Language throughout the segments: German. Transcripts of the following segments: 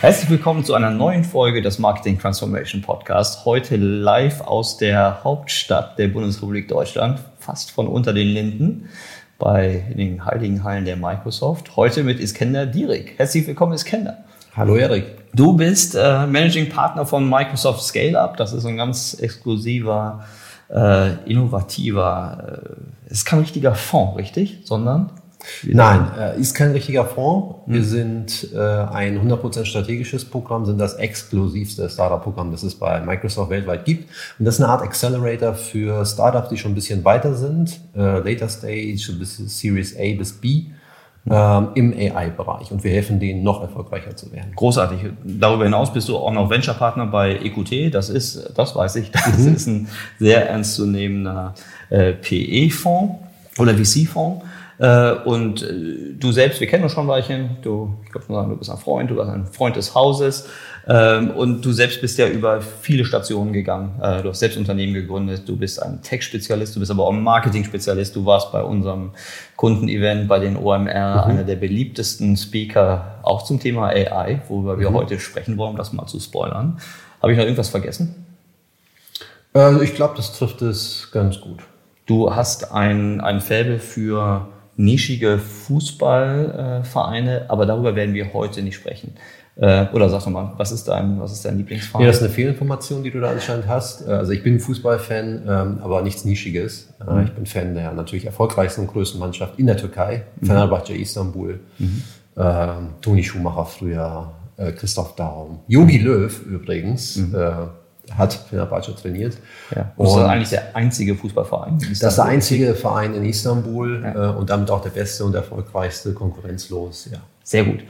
Herzlich willkommen zu einer neuen Folge des Marketing Transformation Podcast. Heute live aus der Hauptstadt der Bundesrepublik Deutschland, fast von unter den Linden, bei den heiligen Hallen der Microsoft. Heute mit Iskender Dierik. Herzlich willkommen, Iskender. Hallo Erik. Du bist äh, Managing Partner von Microsoft Scale Up. Das ist ein ganz exklusiver, äh, innovativer, äh, ist kein richtiger Fonds, richtig? Sondern Nein, äh, ist kein richtiger Fonds. Wir sind äh, ein 100% strategisches Programm, sind das exklusivste Startup-Programm, das es bei Microsoft weltweit gibt. Und das ist eine Art Accelerator für Startups, die schon ein bisschen weiter sind, äh, Later Stage bis Series A bis B. Ähm, im AI-Bereich und wir helfen denen noch erfolgreicher zu werden. Großartig. Darüber hinaus bist du auch noch Venture-Partner bei EQT. Das ist, das weiß ich, das mhm. ist ein sehr ernstzunehmender äh, PE-Fonds oder VC-Fonds. Äh, und äh, du selbst, wir kennen uns schon ein Weilchen, du, ich glaube, du bist ein Freund, du bist ein Freund des Hauses. Ähm, und du selbst bist ja über viele Stationen gegangen. Äh, du hast selbst Unternehmen gegründet, du bist ein Tech-Spezialist, du bist aber auch ein Marketing-Spezialist. Du warst bei unserem Kundenevent bei den OMR mhm. einer der beliebtesten Speaker auch zum Thema AI, worüber mhm. wir heute sprechen wollen, um das mal zu spoilern. Habe ich noch irgendwas vergessen? Also ich glaube, das trifft es ganz gut. Du hast ein, ein Faible für nischige Fußballvereine, aber darüber werden wir heute nicht sprechen. Äh, oder sag doch mal, was ist dein, was ist dein Lieblingsverein? Ja, das ist eine Fehlinformation, die du da anscheinend hast. Äh, also ich bin Fußballfan, ähm, aber nichts Nischiges. Äh, mhm. Ich bin Fan der natürlich erfolgreichsten und größten Mannschaft in der Türkei, mhm. Fenerbahce Istanbul, mhm. Ähm, Toni Schumacher früher, Christoph Daum, Jogi Löw übrigens. Mhm hat Fenerbahce trainiert. Ja. Und das ist eigentlich der einzige Fußballverein. Das ist der einzige Verein in Istanbul ja. äh, und damit auch der beste und erfolgreichste, konkurrenzlos. Ja. Sehr gut.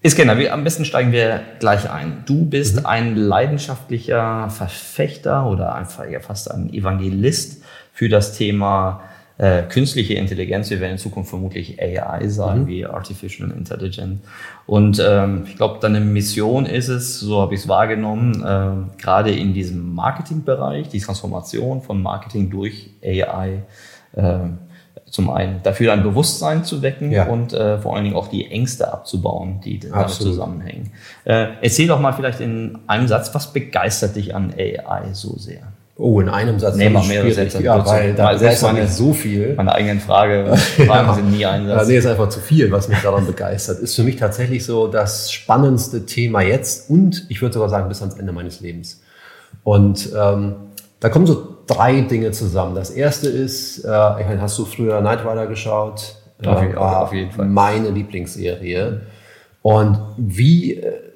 Iskender, am besten steigen wir gleich ein. Du bist mhm. ein leidenschaftlicher Verfechter oder einfach ja fast ein Evangelist für das Thema äh, künstliche Intelligenz. Wir werden in Zukunft vermutlich AI sagen, mhm. wie Artificial Intelligence. Und ähm, ich glaube, deine Mission ist es, so habe ich es wahrgenommen, äh, gerade in diesem Marketingbereich, die Transformation von Marketing durch AI. Äh, zum einen dafür ein Bewusstsein zu wecken ja. und äh, vor allen Dingen auch die Ängste abzubauen, die damit Absolut. zusammenhängen. Äh, erzähl doch mal vielleicht in einem Satz, was begeistert dich an AI so sehr? Oh, in einem Satz. Nee, mal mehrere Sätze. Ja, weil da selbst man nicht so viel. Meine eigenen Frage, Fragen sind nie ein Satz. Ja, nee, ist einfach zu viel, was mich daran begeistert. Ist für mich tatsächlich so das spannendste Thema jetzt und ich würde sogar sagen bis ans Ende meines Lebens. Und ähm, da kommen so drei Dinge zusammen. Das erste ist, äh, ich meine, hast du früher Night Rider geschaut? Auf, äh, auf jeden Fall. Meine Lieblingsserie. Und wie äh,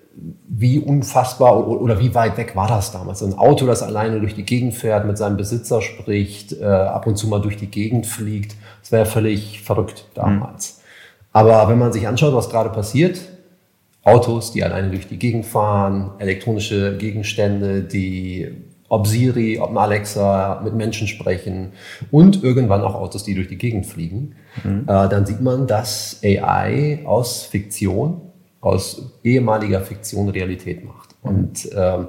wie unfassbar oder wie weit weg war das damals? Ein Auto, das alleine durch die Gegend fährt, mit seinem Besitzer spricht, äh, ab und zu mal durch die Gegend fliegt. Das wäre völlig verrückt damals. Mhm. Aber wenn man sich anschaut, was gerade passiert, Autos, die alleine durch die Gegend fahren, elektronische Gegenstände, die ob Siri, ob Alexa mit Menschen sprechen und irgendwann auch Autos, die durch die Gegend fliegen, mhm. äh, dann sieht man, dass AI aus Fiktion aus ehemaliger Fiktion Realität macht. Und ähm,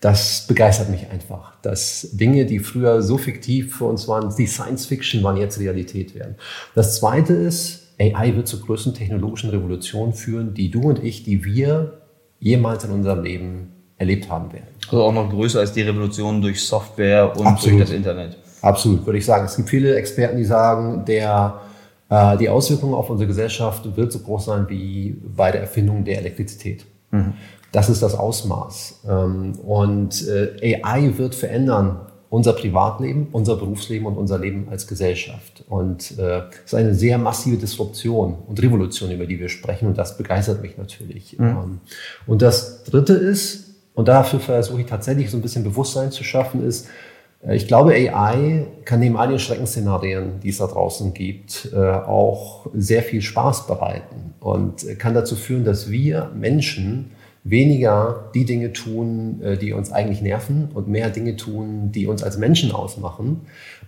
das begeistert mich einfach, dass Dinge, die früher so fiktiv für uns waren, die Science Fiction waren, jetzt Realität werden. Das Zweite ist, AI wird zur größten technologischen Revolution führen, die du und ich, die wir jemals in unserem Leben erlebt haben werden. Also auch noch größer als die Revolution durch Software und Absolut. durch das Internet. Absolut, würde ich sagen. Es gibt viele Experten, die sagen, der die Auswirkung auf unsere Gesellschaft wird so groß sein wie bei der Erfindung der Elektrizität. Mhm. Das ist das Ausmaß. Ähm, und äh, AI wird verändern unser Privatleben, unser Berufsleben und unser Leben als Gesellschaft. Und äh, es ist eine sehr massive Disruption und Revolution, über die wir sprechen. Und das begeistert mich natürlich. Mhm. Ähm, und das Dritte ist, und dafür versuche ich tatsächlich so ein bisschen Bewusstsein zu schaffen, ist, äh, ich glaube, AI kann neben all den Schreckensszenarien, die es da draußen gibt, äh, auch sehr viel Spaß bereiten und kann dazu führen, dass wir Menschen weniger die Dinge tun, äh, die uns eigentlich nerven und mehr Dinge tun, die uns als Menschen ausmachen.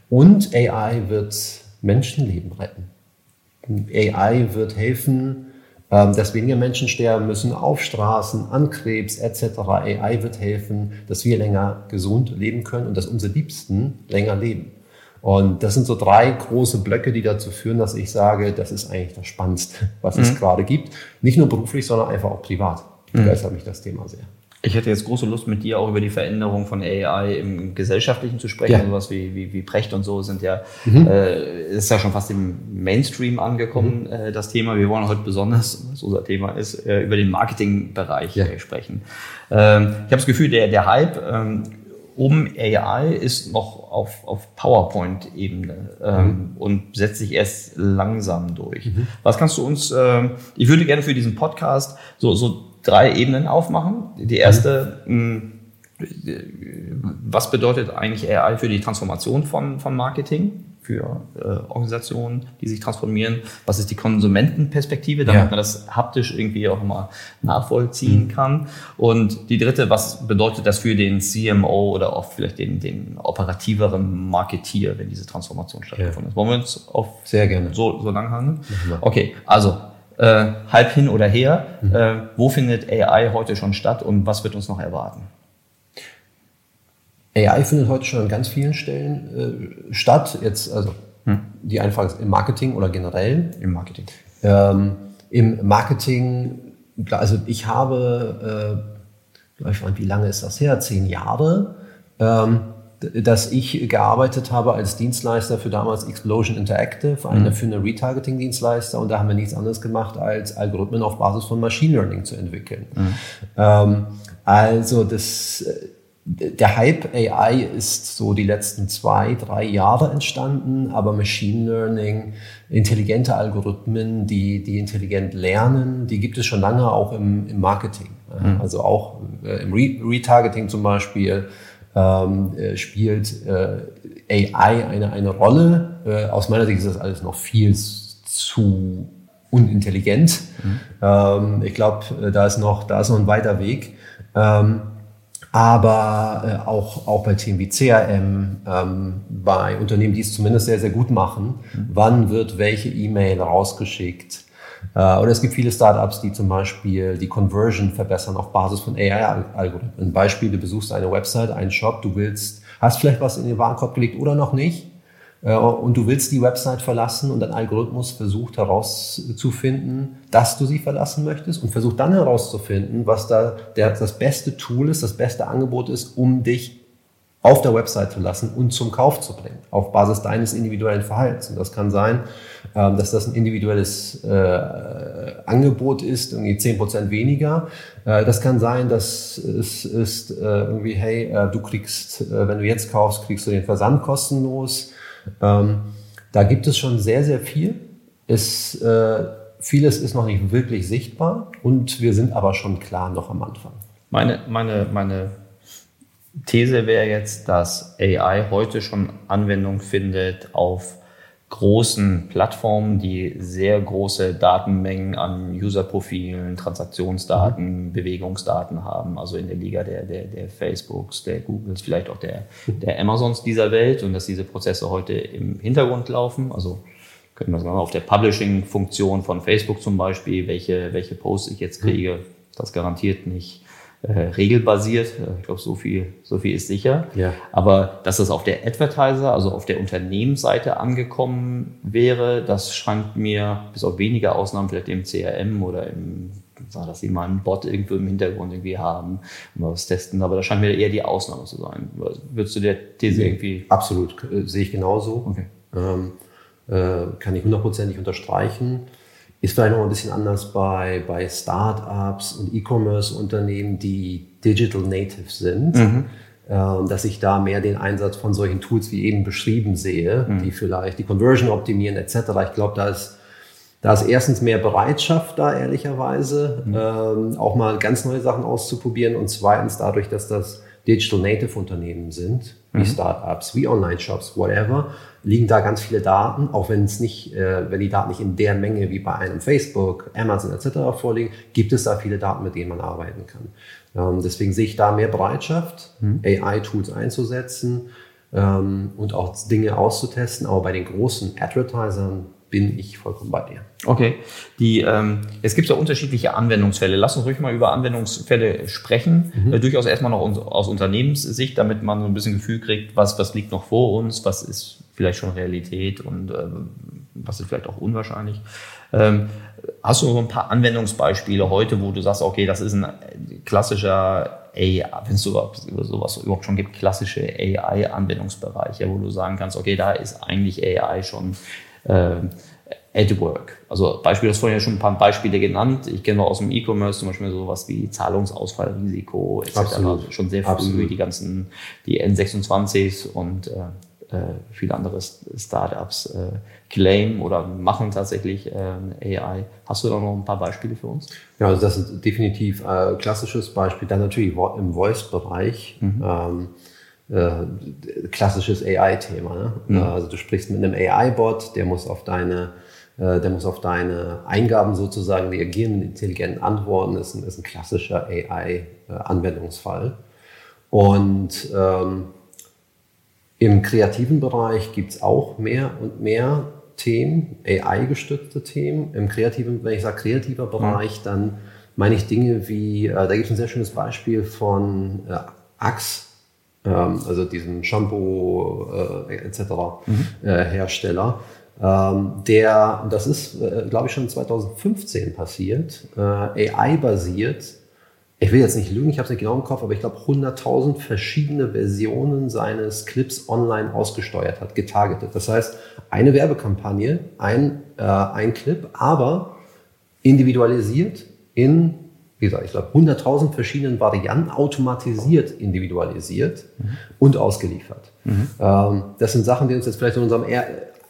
Und AI wird Menschenleben retten. AI wird helfen, dass weniger Menschen sterben müssen auf Straßen, an Krebs etc. AI wird helfen, dass wir länger gesund leben können und dass unsere Liebsten länger leben. Und das sind so drei große Blöcke, die dazu führen, dass ich sage, das ist eigentlich das Spannendste, was mhm. es gerade gibt. Nicht nur beruflich, sondern einfach auch privat. Mhm. Begeistert mich das Thema sehr. Ich hätte jetzt große Lust mit dir auch über die Veränderung von AI im Gesellschaftlichen zu sprechen. Ja. Sowas wie, wie, wie Precht und so sind ja, mhm. äh, ist ja schon fast im Mainstream angekommen, mhm. äh, das Thema. Wir wollen heute besonders, was unser Thema ist, äh, über den Marketingbereich ja. sprechen. Ähm, ich habe das Gefühl, der, der Hype ähm, um AI ist noch auf, auf PowerPoint-Ebene ähm, mhm. und setzt sich erst langsam durch. Mhm. Was kannst du uns, äh, ich würde gerne für diesen Podcast so, so drei Ebenen aufmachen. Die erste, mhm. mh, was bedeutet eigentlich AI für die Transformation von, von Marketing? für äh, Organisationen, die sich transformieren? Was ist die Konsumentenperspektive, damit ja. man das haptisch irgendwie auch mal nachvollziehen mhm. kann? Und die dritte, was bedeutet das für den CMO oder auch vielleicht den, den operativeren Marketier, wenn diese Transformation stattgefunden ja. ist? Wollen wir uns auf Sehr gerne. so, so lang handeln? Okay, also äh, halb hin oder her. Mhm. Äh, wo findet AI heute schon statt und was wird uns noch erwarten? AI findet heute schon an ganz vielen Stellen äh, statt. Jetzt, also hm. die einfach im Marketing oder generell. Im Marketing. Ähm, Im Marketing, also ich habe, äh, wie lange ist das her? Zehn Jahre. Ähm, dass ich gearbeitet habe als Dienstleister für damals Explosion Interactive, eine, mhm. für eine Retargeting-Dienstleister und da haben wir nichts anderes gemacht, als Algorithmen auf Basis von Machine Learning zu entwickeln. Mhm. Ähm, also das der Hype AI ist so die letzten zwei, drei Jahre entstanden, aber Machine Learning, intelligente Algorithmen, die, die intelligent lernen, die gibt es schon lange auch im, im Marketing. Mhm. Also auch äh, im Re Retargeting zum Beispiel ähm, äh, spielt äh, AI eine, eine Rolle. Äh, aus meiner Sicht ist das alles noch viel zu unintelligent. Mhm. Ähm, ich glaube, äh, da ist noch, da ist noch ein weiter Weg. Ähm, aber äh, auch, auch bei Themen wie CRM, ähm, bei Unternehmen, die es zumindest sehr, sehr gut machen, mhm. wann wird welche E-Mail rausgeschickt. Äh, oder es gibt viele Startups, die zum Beispiel die Conversion verbessern auf Basis von AI-Algorithmen. Ein Beispiel, du besuchst eine Website, einen Shop, du willst, hast vielleicht was in den Warenkorb gelegt oder noch nicht äh, und du willst die Website verlassen und ein Algorithmus versucht herauszufinden, dass du sie verlassen möchtest und versucht dann herauszufinden, was da der, das beste Tool ist, das beste Angebot ist, um dich auf der Website zu lassen und zum Kauf zu bringen, auf Basis deines individuellen Verhaltens. Und das kann sein, ähm, dass das ein individuelles äh, Angebot ist, irgendwie zehn Prozent weniger. Äh, das kann sein, dass es ist äh, irgendwie, hey, äh, du kriegst, äh, wenn du jetzt kaufst, kriegst du den Versand kostenlos. Ähm, da gibt es schon sehr, sehr viel. Es, äh, vieles ist noch nicht wirklich sichtbar und wir sind aber schon klar noch am Anfang. Meine, meine, meine These wäre jetzt, dass AI heute schon Anwendung findet auf großen Plattformen, die sehr große Datenmengen an Userprofilen, Transaktionsdaten, mhm. Bewegungsdaten haben, also in der Liga der, der, der Facebooks, der Googles, vielleicht auch der, der Amazons dieser Welt und dass diese Prozesse heute im Hintergrund laufen. Also können wir sagen, auf der Publishing-Funktion von Facebook zum Beispiel, welche, welche Posts ich jetzt kriege, das garantiert nicht äh, regelbasiert. Äh, ich glaube, so viel, so viel ist sicher. Ja. Aber dass das auf der Advertiser, also auf der Unternehmensseite angekommen wäre, das scheint mir bis auf wenige Ausnahmen vielleicht im CRM oder im dass sie mal einen Bot irgendwo im Hintergrund irgendwie haben und was testen, aber das scheint mir eher die Ausnahme zu sein. Würdest du der These irgendwie? Absolut, äh, sehe ich genauso. Okay. Ähm, äh, kann ich hundertprozentig unterstreichen. Ist vielleicht noch ein bisschen anders bei, bei Startups und E-Commerce-Unternehmen, die Digital Native sind. Mhm. Ähm, dass ich da mehr den Einsatz von solchen Tools wie eben beschrieben sehe, mhm. die vielleicht die Conversion optimieren etc. Ich glaube, da ist, da ist erstens mehr Bereitschaft da, ehrlicherweise, mhm. ähm, auch mal ganz neue Sachen auszuprobieren und zweitens dadurch, dass das Digital Native Unternehmen sind, wie mhm. Startups, wie Online-Shops, whatever, liegen da ganz viele Daten, auch wenn es nicht, äh, wenn die Daten nicht in der Menge wie bei einem Facebook, Amazon etc. vorliegen, gibt es da viele Daten, mit denen man arbeiten kann. Ähm, deswegen sehe ich da mehr Bereitschaft, mhm. AI-Tools einzusetzen. ähm, und auch Dinge auszutesten. Aber bei den großen Advertisern bin ich vollkommen bei dir. Okay. Die, ähm, es gibt ja unterschiedliche Anwendungsfälle. Lass uns ruhig mal über Anwendungsfälle sprechen. Mhm. Äh, durchaus erstmal noch aus Unternehmenssicht, damit man so ein bisschen Gefühl kriegt, was, was liegt noch vor uns, was ist vielleicht schon Realität und äh, was ist vielleicht auch unwahrscheinlich. Ähm, hast du so ein paar Anwendungsbeispiele heute, wo du sagst, okay, das ist ein klassischer AI, wenn es sowas, sowas überhaupt schon gibt, klassische AI-Anwendungsbereiche, wo du sagen kannst, okay, da ist eigentlich AI schon äh, at work. Also Beispiel, das vorhin ja schon ein paar Beispiele genannt. Ich kenne aus dem E-Commerce zum Beispiel sowas wie Zahlungsausfallrisiko etc. Absolut. Also schon sehr früh Absolut. die ganzen, die N26s und äh, äh, viele andere Startups äh, claim oder machen tatsächlich äh, AI. Hast du da noch ein paar Beispiele für uns? Ja, also das ist definitiv ein klassisches Beispiel. Dann natürlich im Voice-Bereich. Mhm. Ähm, äh, klassisches AI-Thema. Ne? Mhm. Also du sprichst mit einem AI-Bot, der muss auf deine äh, der muss auf deine Eingaben sozusagen reagieren mit intelligenten Antworten. Das ist ein, ist ein klassischer AI-Anwendungsfall. Und ähm, im kreativen Bereich gibt es auch mehr und mehr Themen, AI-gestützte Themen. Im kreativen, wenn ich sage kreativer Bereich, mhm. dann meine ich Dinge wie, äh, da gibt es ein sehr schönes Beispiel von äh, Axe, ähm, also diesem Shampoo äh, etc. Mhm. Äh, Hersteller. Ähm, der, das ist, äh, glaube ich, schon 2015 passiert, äh, AI-basiert ich will jetzt nicht lügen, ich habe es nicht genau im Kopf, aber ich glaube 100.000 verschiedene Versionen seines Clips online ausgesteuert hat, getargetet. Das heißt, eine Werbekampagne, ein, äh, ein Clip, aber individualisiert in, wie gesagt, ich glaube 100.000 verschiedenen Varianten, automatisiert individualisiert mhm. und ausgeliefert. Mhm. Ähm, das sind Sachen, die uns jetzt vielleicht in unserem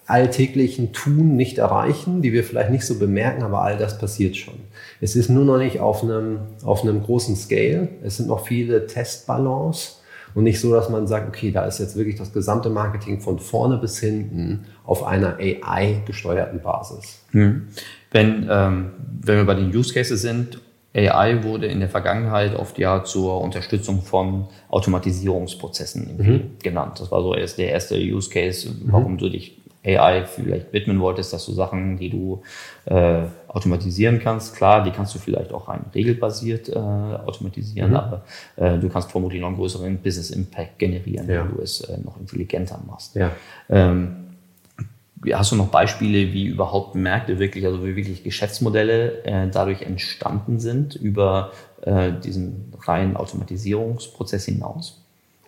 alltäglichen Tun nicht erreichen, die wir vielleicht nicht so bemerken, aber all das passiert schon. Es ist nur noch nicht auf einem, auf einem großen Scale. Es sind noch viele Testballons und nicht so, dass man sagt, okay, da ist jetzt wirklich das gesamte Marketing von vorne bis hinten auf einer AI-gesteuerten Basis. Hm. Wenn, ähm, wenn wir bei den Use Cases sind, AI wurde in der Vergangenheit oft ja zur Unterstützung von Automatisierungsprozessen mhm. genannt. Das war so erst der erste Use Case, warum mhm. du dich AI vielleicht widmen wolltest, dass du Sachen, die du äh, automatisieren kannst, klar, die kannst du vielleicht auch rein regelbasiert äh, automatisieren, mhm. aber äh, du kannst vermutlich noch einen größeren Business Impact generieren, ja. wenn du es äh, noch intelligenter machst. Ja. Ähm, hast du noch Beispiele, wie überhaupt Märkte wirklich, also wie wirklich Geschäftsmodelle äh, dadurch entstanden sind über äh, diesen reinen Automatisierungsprozess hinaus?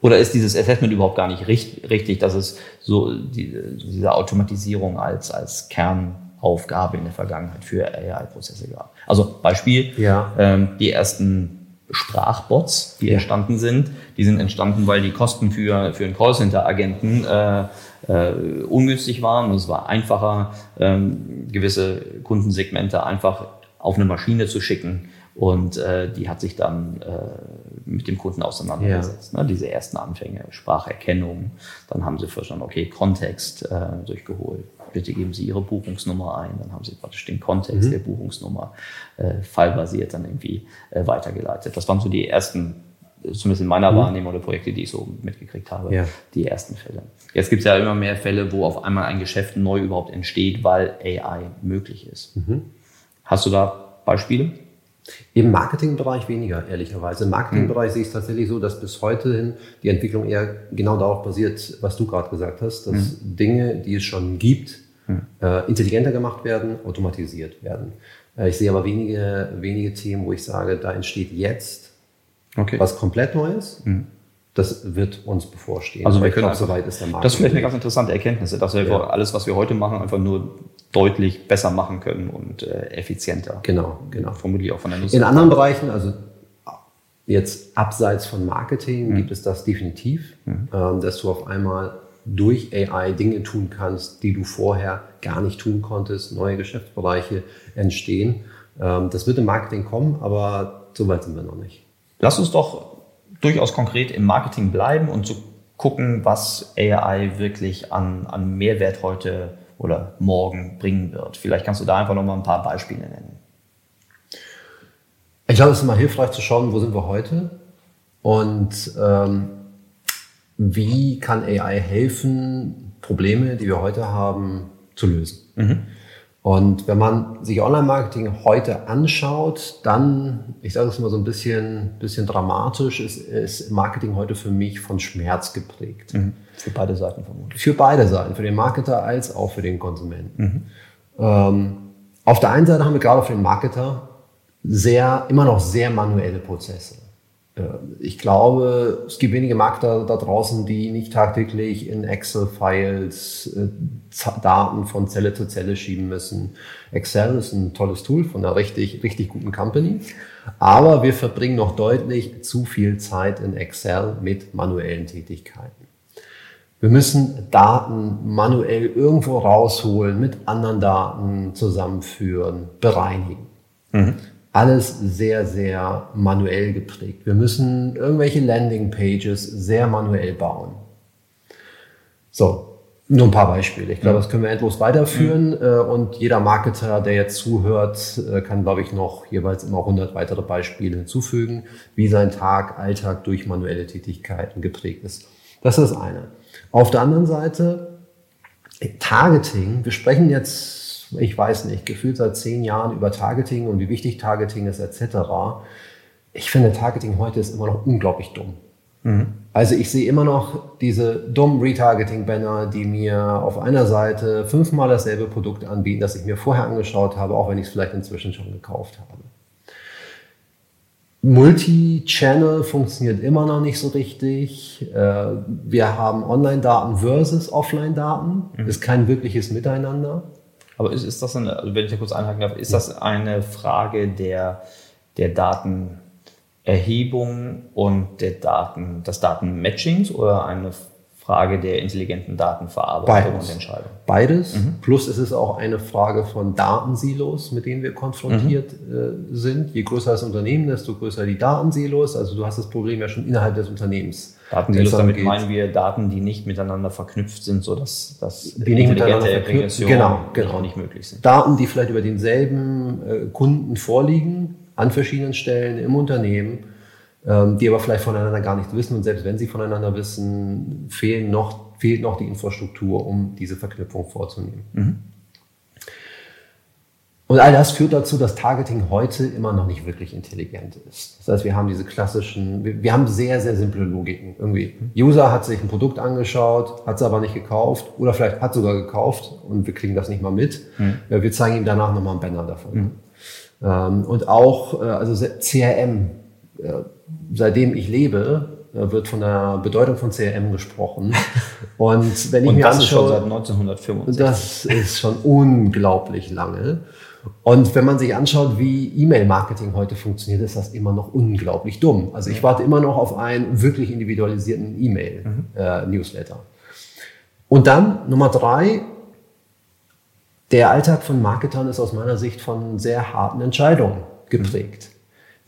Oder ist dieses Assessment überhaupt gar nicht richtig, richtig dass es so die, diese Automatisierung als, als Kernaufgabe in der Vergangenheit für AI-Prozesse gab? Also Beispiel, ja. ähm, die ersten Sprachbots, die ja. entstanden sind, die sind entstanden, weil die Kosten für, für einen Callcenter-Agenten äh, äh, ungünstig waren. Und es war einfacher, ähm, gewisse Kundensegmente einfach auf eine Maschine zu schicken und äh, die hat sich dann äh, mit dem Kunden auseinandergesetzt. Ja. Ne? Diese ersten Anfänge, Spracherkennung, dann haben sie verstanden, okay, Kontext äh, durchgeholt. Bitte geben Sie Ihre Buchungsnummer ein. Dann haben Sie praktisch den Kontext mhm. der Buchungsnummer äh, fallbasiert dann irgendwie äh, weitergeleitet. Das waren so die ersten, zumindest in meiner mhm. Wahrnehmung oder Projekte, die ich so mitgekriegt habe, ja. die ersten Fälle. Jetzt gibt es ja immer mehr Fälle, wo auf einmal ein Geschäft neu überhaupt entsteht, weil AI möglich ist. Mhm. Hast du da Beispiele? Im Marketingbereich weniger, ehrlicherweise. Im Marketingbereich mhm. sehe ich es tatsächlich so, dass bis heute hin die Entwicklung eher genau darauf basiert, was du gerade gesagt hast, dass mhm. Dinge, die es schon gibt, mhm. äh, intelligenter gemacht werden, automatisiert werden. Äh, ich sehe aber wenige, wenige Themen, wo ich sage, da entsteht jetzt okay. was komplett Neues. Mhm. Das wird uns bevorstehen. Also wir können glaub, soweit ist der Markt. Das ist vielleicht eine ganz interessante Erkenntnis, dass wir ja. alles, was wir heute machen, einfach nur deutlich besser machen können und äh, effizienter. Genau, genau. Vermutlich auch von der Nutzung. In anderen Bereichen, also jetzt abseits von Marketing, mhm. gibt es das definitiv, mhm. ähm, dass du auf einmal durch AI Dinge tun kannst, die du vorher gar nicht tun konntest, neue Geschäftsbereiche entstehen. Ähm, das wird im Marketing kommen, aber so weit sind wir noch nicht. Lass uns doch durchaus konkret im Marketing bleiben und zu gucken, was AI wirklich an, an Mehrwert heute oder morgen bringen wird. Vielleicht kannst du da einfach noch mal ein paar Beispiele nennen. Ich glaube, es ist immer hilfreich zu schauen, wo sind wir heute und ähm, wie kann AI helfen, Probleme, die wir heute haben, zu lösen. Mhm. Und wenn man sich Online-Marketing heute anschaut, dann, ich sage es mal so ein bisschen, bisschen dramatisch, ist, ist Marketing heute für mich von Schmerz geprägt. Mhm. Für beide Seiten vermutlich. Für beide Seiten, für den Marketer als auch für den Konsumenten. Mhm. Ähm, auf der einen Seite haben wir gerade für den Marketer sehr, immer noch sehr manuelle Prozesse. Äh, ich glaube, es gibt wenige Marketer da draußen, die nicht tagtäglich in Excel-Files äh, Daten von Zelle zu Zelle schieben müssen. Excel ist ein tolles Tool von einer richtig, richtig guten Company. Aber wir verbringen noch deutlich zu viel Zeit in Excel mit manuellen Tätigkeiten. Wir müssen Daten manuell irgendwo rausholen, mit anderen Daten zusammenführen, bereinigen. Mhm alles sehr, sehr manuell geprägt. Wir müssen irgendwelche Landingpages sehr manuell bauen. So, nur ein paar Beispiele. Ich glaube, das können wir endlos weiterführen. Mhm. Und jeder Marketer, der jetzt zuhört, äh, kann, glaube ich, noch jeweils immer 100 weitere Beispiele hinzufügen, wie sein Tag, Alltag durch manuelle Tätigkeiten geprägt ist. Das ist das eine. Auf der anderen Seite, Targeting. Wir sprechen jetzt ich weiß nicht, gefühlt seit zehn Jahren über Targeting und wie wichtig Targeting ist etc. Ich finde, Targeting heute ist immer noch unglaublich dumm. Mhm. Also ich sehe immer noch diese dummen Retargeting-Banner, die mir auf einer Seite fünfmal dasselbe Produkt anbieten, das ich mir vorher angeschaut habe, auch wenn ich es vielleicht inzwischen schon gekauft habe. Multi-Channel funktioniert immer noch nicht so richtig. Äh, wir haben Online-Daten versus Offline-Daten. Mhm. Ist kein wirkliches Miteinander. Aber ist, ist das eine, also wenn ich da kurz einhaken darf, ist das eine Frage der, der Datenerhebung und der Daten, des Datenmatchings oder eine Frage der intelligenten Datenverarbeitung Beides. und Entscheidung? Beides. Mhm. Plus ist es auch eine Frage von Datensilos, mit denen wir konfrontiert mhm. äh, sind. Je größer das Unternehmen, desto größer die Datensilos. Also du hast das Problem ja schon innerhalb des Unternehmens. Datensilos, damit geht. meinen wir Daten, die nicht miteinander verknüpft sind, sodass das die nicht miteinander verknüpft, genau, genau. nicht möglich sind. Daten, die vielleicht über denselben äh, Kunden vorliegen, an verschiedenen Stellen im Unternehmen, die aber vielleicht voneinander gar nichts wissen. Und selbst wenn sie voneinander wissen, fehlen noch, fehlt noch die Infrastruktur, um diese Verknüpfung vorzunehmen. Mhm. Und all das führt dazu, dass Targeting heute immer noch nicht wirklich intelligent ist. Das heißt, wir haben diese klassischen, wir, wir haben sehr, sehr simple Logiken. Irgendwie, User hat sich ein Produkt angeschaut, hat es aber nicht gekauft oder vielleicht hat sogar gekauft und wir kriegen das nicht mal mit. Mhm. Wir zeigen ihm danach nochmal einen Banner davon. Mhm. Ähm, und auch, äh, also CRM, seitdem ich lebe, wird von der Bedeutung von CRM gesprochen. Und wenn ich Und mir das anschaue, ist schon seit 1965. Das ist schon unglaublich lange. Und wenn man sich anschaut, wie E-Mail-Marketing heute funktioniert, ist das immer noch unglaublich dumm. Also ich warte immer noch auf einen wirklich individualisierten E-Mail-Newsletter. Mhm. Äh, Und dann Nummer drei, der Alltag von Marketern ist aus meiner Sicht von sehr harten Entscheidungen geprägt.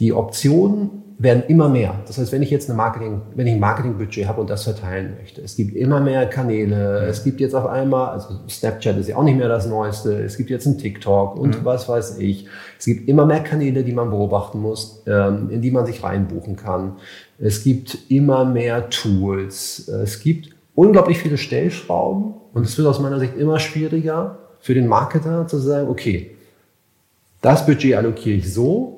Die Optionen werden immer mehr. Das heißt, wenn ich jetzt eine Marketing, wenn ich ein Marketingbudget habe und das verteilen möchte, es gibt immer mehr Kanäle. Mhm. Es gibt jetzt auf einmal, also Snapchat ist ja auch nicht mehr das Neueste. Es gibt jetzt einen TikTok und mhm. was weiß ich. Es gibt immer mehr Kanäle, die man beobachten muss, ähm, in die man sich reinbuchen kann. Es gibt immer mehr Tools. Es gibt unglaublich viele Stellschrauben und es wird aus meiner Sicht immer schwieriger für den Marketer zu sagen, okay, das Budget allokiere ich so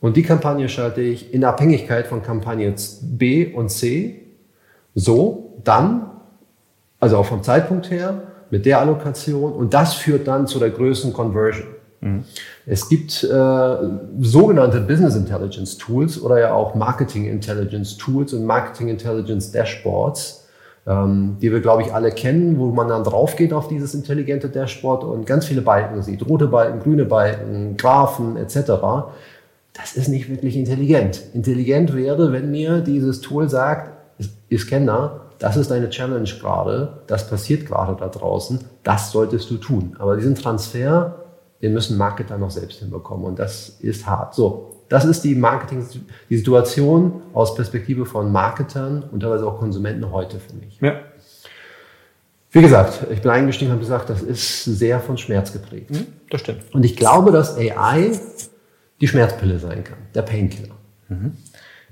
und die Kampagne schalte ich in Abhängigkeit von Kampagne B und C so, dann, also auch vom Zeitpunkt her, mit der Allokation und das führt dann zu der größten Conversion. Mhm. Es gibt äh, sogenannte Business Intelligence Tools oder ja auch Marketing Intelligence Tools und Marketing Intelligence Dashboards, ähm, die wir, glaube ich, alle kennen, wo man dann drauf geht auf dieses intelligente Dashboard und ganz viele Balken sieht. Rote Balken, grüne Balken, Graphen etc das ist nicht wirklich intelligent. Intelligent wäre, wenn mir dieses Tool sagt, Scanner, das ist deine Challenge gerade, das passiert gerade da draußen, das solltest du tun. Aber diesen Transfer, den müssen Marketer noch selbst hinbekommen und das ist hart. So, das ist die Marketing, die Situation aus Perspektive von Marketern und teilweise auch Konsumenten heute für mich. Ja. Wie gesagt, ich bin eingestiegen und habe gesagt, das ist sehr von Schmerz geprägt. Mhm, das stimmt. Und ich glaube, dass AI die Schmerzpille sein kann, der Painkiller. Mhm.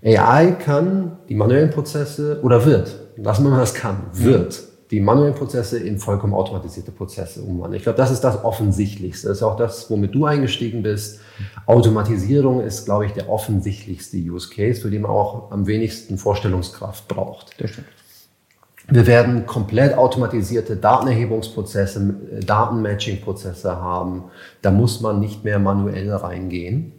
AI kann die manuellen Prozesse oder wird, lassen wir mal das kann, wird die manuellen Prozesse in vollkommen automatisierte Prozesse umwandeln. Ich glaube, das ist das Offensichtlichste. Das ist auch das, womit du eingestiegen bist. Automatisierung ist, glaube ich, der offensichtlichste Use Case, für den man auch am wenigsten Vorstellungskraft braucht. Das stimmt. Wir werden komplett automatisierte Datenerhebungsprozesse, Datenmatching-Prozesse haben. Da muss man nicht mehr manuell reingehen.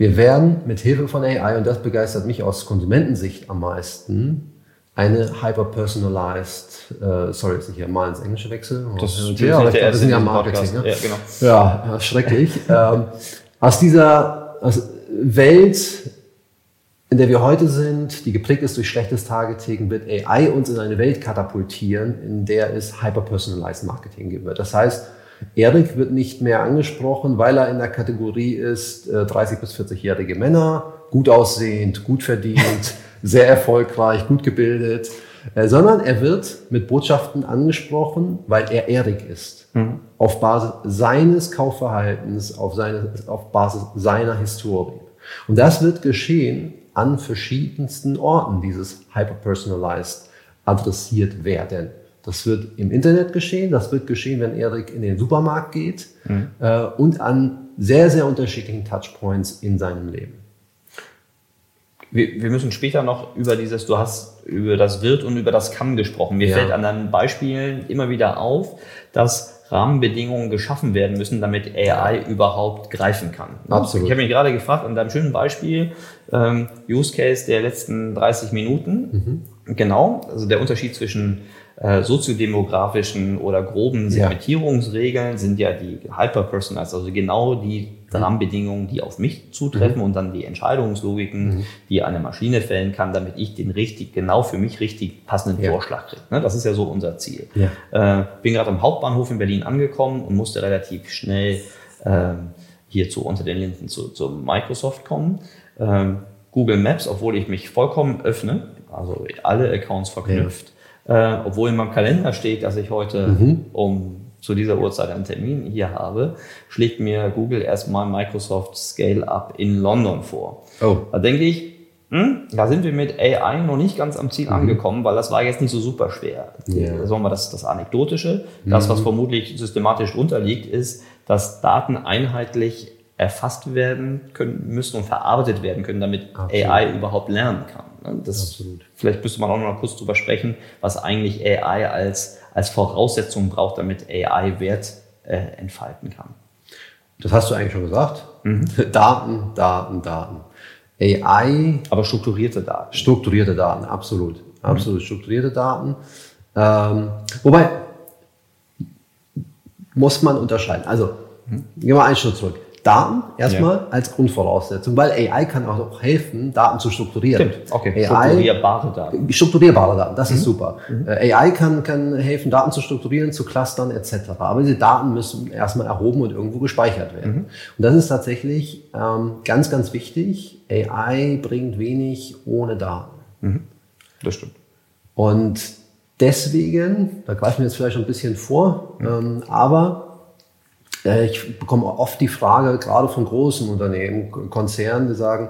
Wir werden mit Hilfe von AI, und das begeistert mich aus Konsumentensicht am meisten, eine hyper-personalized, äh, sorry, jetzt nicht hier mal ins Englische wechseln. Das ist ja, aber wir sind ja Marketing. Ne? Ja, genau. ja, ja schrecklich. ähm, aus dieser aus Welt, in der wir heute sind, die geprägt ist durch schlechtes Targeting, wird AI uns in eine Welt katapultieren, in der es hyper-personalized Marketing geben wird. Das heißt, Erik wird nicht mehr angesprochen, weil er in der Kategorie ist, 30 äh, bis 40-jährige Männer, gut aussehend, gut verdient, sehr erfolgreich, gut gebildet, äh, sondern er wird mit Botschaften angesprochen, weil er Erik ist. Mhm. Auf Basis seines Kaufverhaltens, auf, seine, auf Basis seiner Historie. Und das wird geschehen an verschiedensten Orten, dieses hyperpersonalized adressiert werden. Das wird im Internet geschehen, das wird geschehen, wenn Erik in den Supermarkt geht mhm. äh, und an sehr, sehr unterschiedlichen Touchpoints in seinem Leben wir, wir müssen später noch über dieses, du hast über das Wird und über das Kann gesprochen. Mir ja. fällt an deinen Beispielen immer wieder auf, dass Rahmenbedingungen geschaffen werden müssen, damit AI überhaupt greifen kann. Absolut. Ich habe mich gerade gefragt, an deinem schönen Beispiel, ähm, Use Case der letzten 30 Minuten. Mhm. Genau, also der Unterschied zwischen äh, soziodemografischen oder groben Segmentierungsregeln sind ja die Hyperpersonalized, also genau die Rahmenbedingungen, die auf mich zutreffen mhm. und dann die Entscheidungslogiken, mhm. die eine Maschine fällen kann, damit ich den richtig, genau für mich richtig passenden ja. Vorschlag kriege. Ne? Das ist ja so unser Ziel. Ja. Äh, bin gerade am Hauptbahnhof in Berlin angekommen und musste relativ schnell äh, hierzu unter den Linden zu, zu Microsoft kommen. Ähm, Google Maps, obwohl ich mich vollkommen öffne, also alle Accounts verknüpft, ja. Äh, obwohl in meinem Kalender steht, dass ich heute mhm. um zu dieser Uhrzeit einen Termin hier habe, schlägt mir Google erstmal Microsoft Scale Up in London vor. Oh. Da denke ich, hm, da sind wir mit AI noch nicht ganz am Ziel mhm. angekommen, weil das war jetzt nicht so super schwer. Yeah. Sagen wir das, das Anekdotische. Mhm. Das, was vermutlich systematisch drunter liegt, ist, dass Daten einheitlich erfasst werden können müssen und verarbeitet werden können, damit Absolut. AI überhaupt lernen kann. Ne? Das, Absolut. Vielleicht müsste man auch noch mal kurz drüber sprechen, was eigentlich AI als, als Voraussetzung braucht, damit AI Wert äh, entfalten kann. Das hast du eigentlich schon gesagt. Mhm. Daten, Daten, Daten. AI. Aber strukturierte Daten. Strukturierte Daten, absolut. Mhm. Absolut strukturierte Daten. Ähm, wobei, muss man unterscheiden. Also, mhm. gehen wir einen Schritt zurück. Daten erstmal ja. als Grundvoraussetzung, weil AI kann auch helfen, Daten zu strukturieren. Stimmt. Okay. AI, strukturierbare Daten. Strukturierbare Daten, das mhm. ist super. Mhm. Äh, AI kann, kann helfen, Daten zu strukturieren, zu clustern etc. Aber diese Daten müssen erstmal erhoben und irgendwo gespeichert werden. Mhm. Und das ist tatsächlich ähm, ganz, ganz wichtig. AI bringt wenig ohne Daten. Mhm. Das stimmt. Und deswegen, da greifen wir jetzt vielleicht ein bisschen vor, mhm. ähm, aber ich bekomme oft die Frage, gerade von großen Unternehmen, Konzernen, die sagen,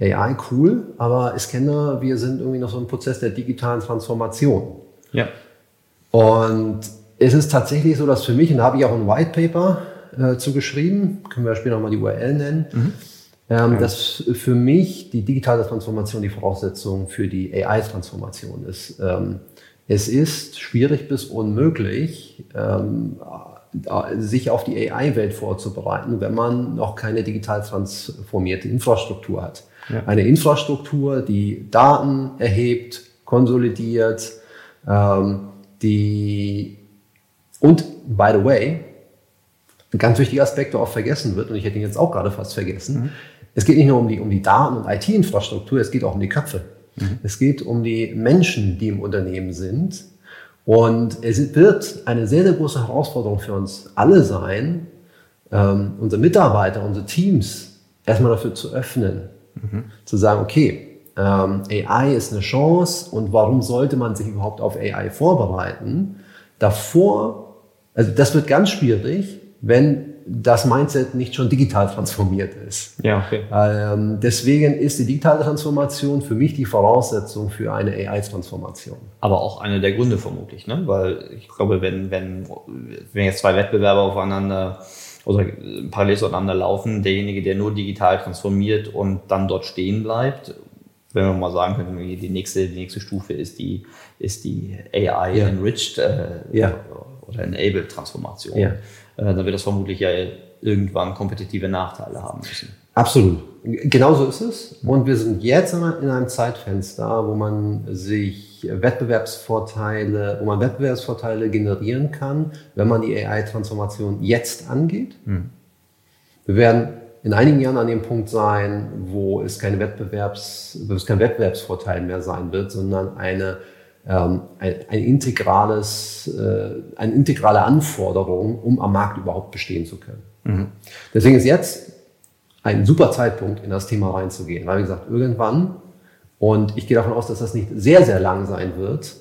AI cool, aber es kenne, wir sind irgendwie noch so im Prozess der digitalen Transformation. Ja. Und es ist tatsächlich so, dass für mich, und da habe ich auch ein White Paper äh, zu geschrieben, können wir später nochmal die URL nennen, mhm. ähm, ja. dass für mich die digitale Transformation die Voraussetzung für die AI-Transformation ist. Ähm, es ist schwierig bis unmöglich, ähm, sich auf die AI-Welt vorzubereiten, wenn man noch keine digital transformierte Infrastruktur hat. Ja. Eine Infrastruktur, die Daten erhebt, konsolidiert, ähm, die und by the way, ein ganz wichtiger Aspekt, der oft vergessen wird, und ich hätte ihn jetzt auch gerade fast vergessen, mhm. es geht nicht nur um die, um die Daten- und IT-Infrastruktur, es geht auch um die Köpfe. Mhm. Es geht um die Menschen, die im Unternehmen sind, und es wird eine sehr, sehr große Herausforderung für uns alle sein, ähm, unsere Mitarbeiter, unsere Teams erstmal dafür zu öffnen, mhm. zu sagen, okay, ähm, AI ist eine Chance und warum sollte man sich überhaupt auf AI vorbereiten? Davor, also das wird ganz schwierig, wenn das Mindset nicht schon digital transformiert ist. Ja, okay. Ähm, deswegen ist die digitale Transformation für mich die Voraussetzung für eine AI-Transformation. Aber auch einer der Gründe vermutlich, ne? weil ich glaube, wenn, wenn, wenn jetzt zwei Wettbewerber aufeinander oder parallel zueinander laufen, derjenige, der nur digital transformiert und dann dort stehen bleibt, wenn wir mal sagen können, die nächste, die nächste Stufe ist die, ist die AI-enriched ja. äh, ja. oder enabled Transformation. Ja dann wird das vermutlich ja irgendwann kompetitive Nachteile haben müssen. Absolut. Genauso ist es. Und wir sind jetzt in einem Zeitfenster, wo man sich Wettbewerbsvorteile, wo man Wettbewerbsvorteile generieren kann, wenn man die AI-Transformation jetzt angeht. Hm. Wir werden in einigen Jahren an dem Punkt sein, wo es, keine Wettbewerbs, wo es kein Wettbewerbsvorteil mehr sein wird, sondern eine ähm, ein, ein, integrales, äh, eine integrale Anforderung, um am Markt überhaupt bestehen zu können. Mhm. Deswegen ist jetzt ein super Zeitpunkt, in das Thema reinzugehen, weil wie gesagt, irgendwann, und ich gehe davon aus, dass das nicht sehr, sehr lang sein wird,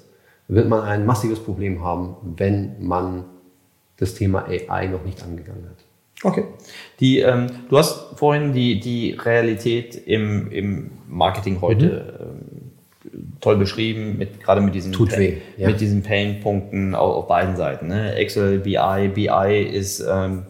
wird man ein massives Problem haben, wenn man das Thema AI noch nicht angegangen hat. Okay. Die, ähm, du hast vorhin die, die Realität im, im Marketing heute mhm. Toll beschrieben, mit, gerade mit diesen, Tut weh, ja. mit diesen Pain-Punkten auf, auf, beiden Seiten. Ne? Excel, BI, BI ist, ähm,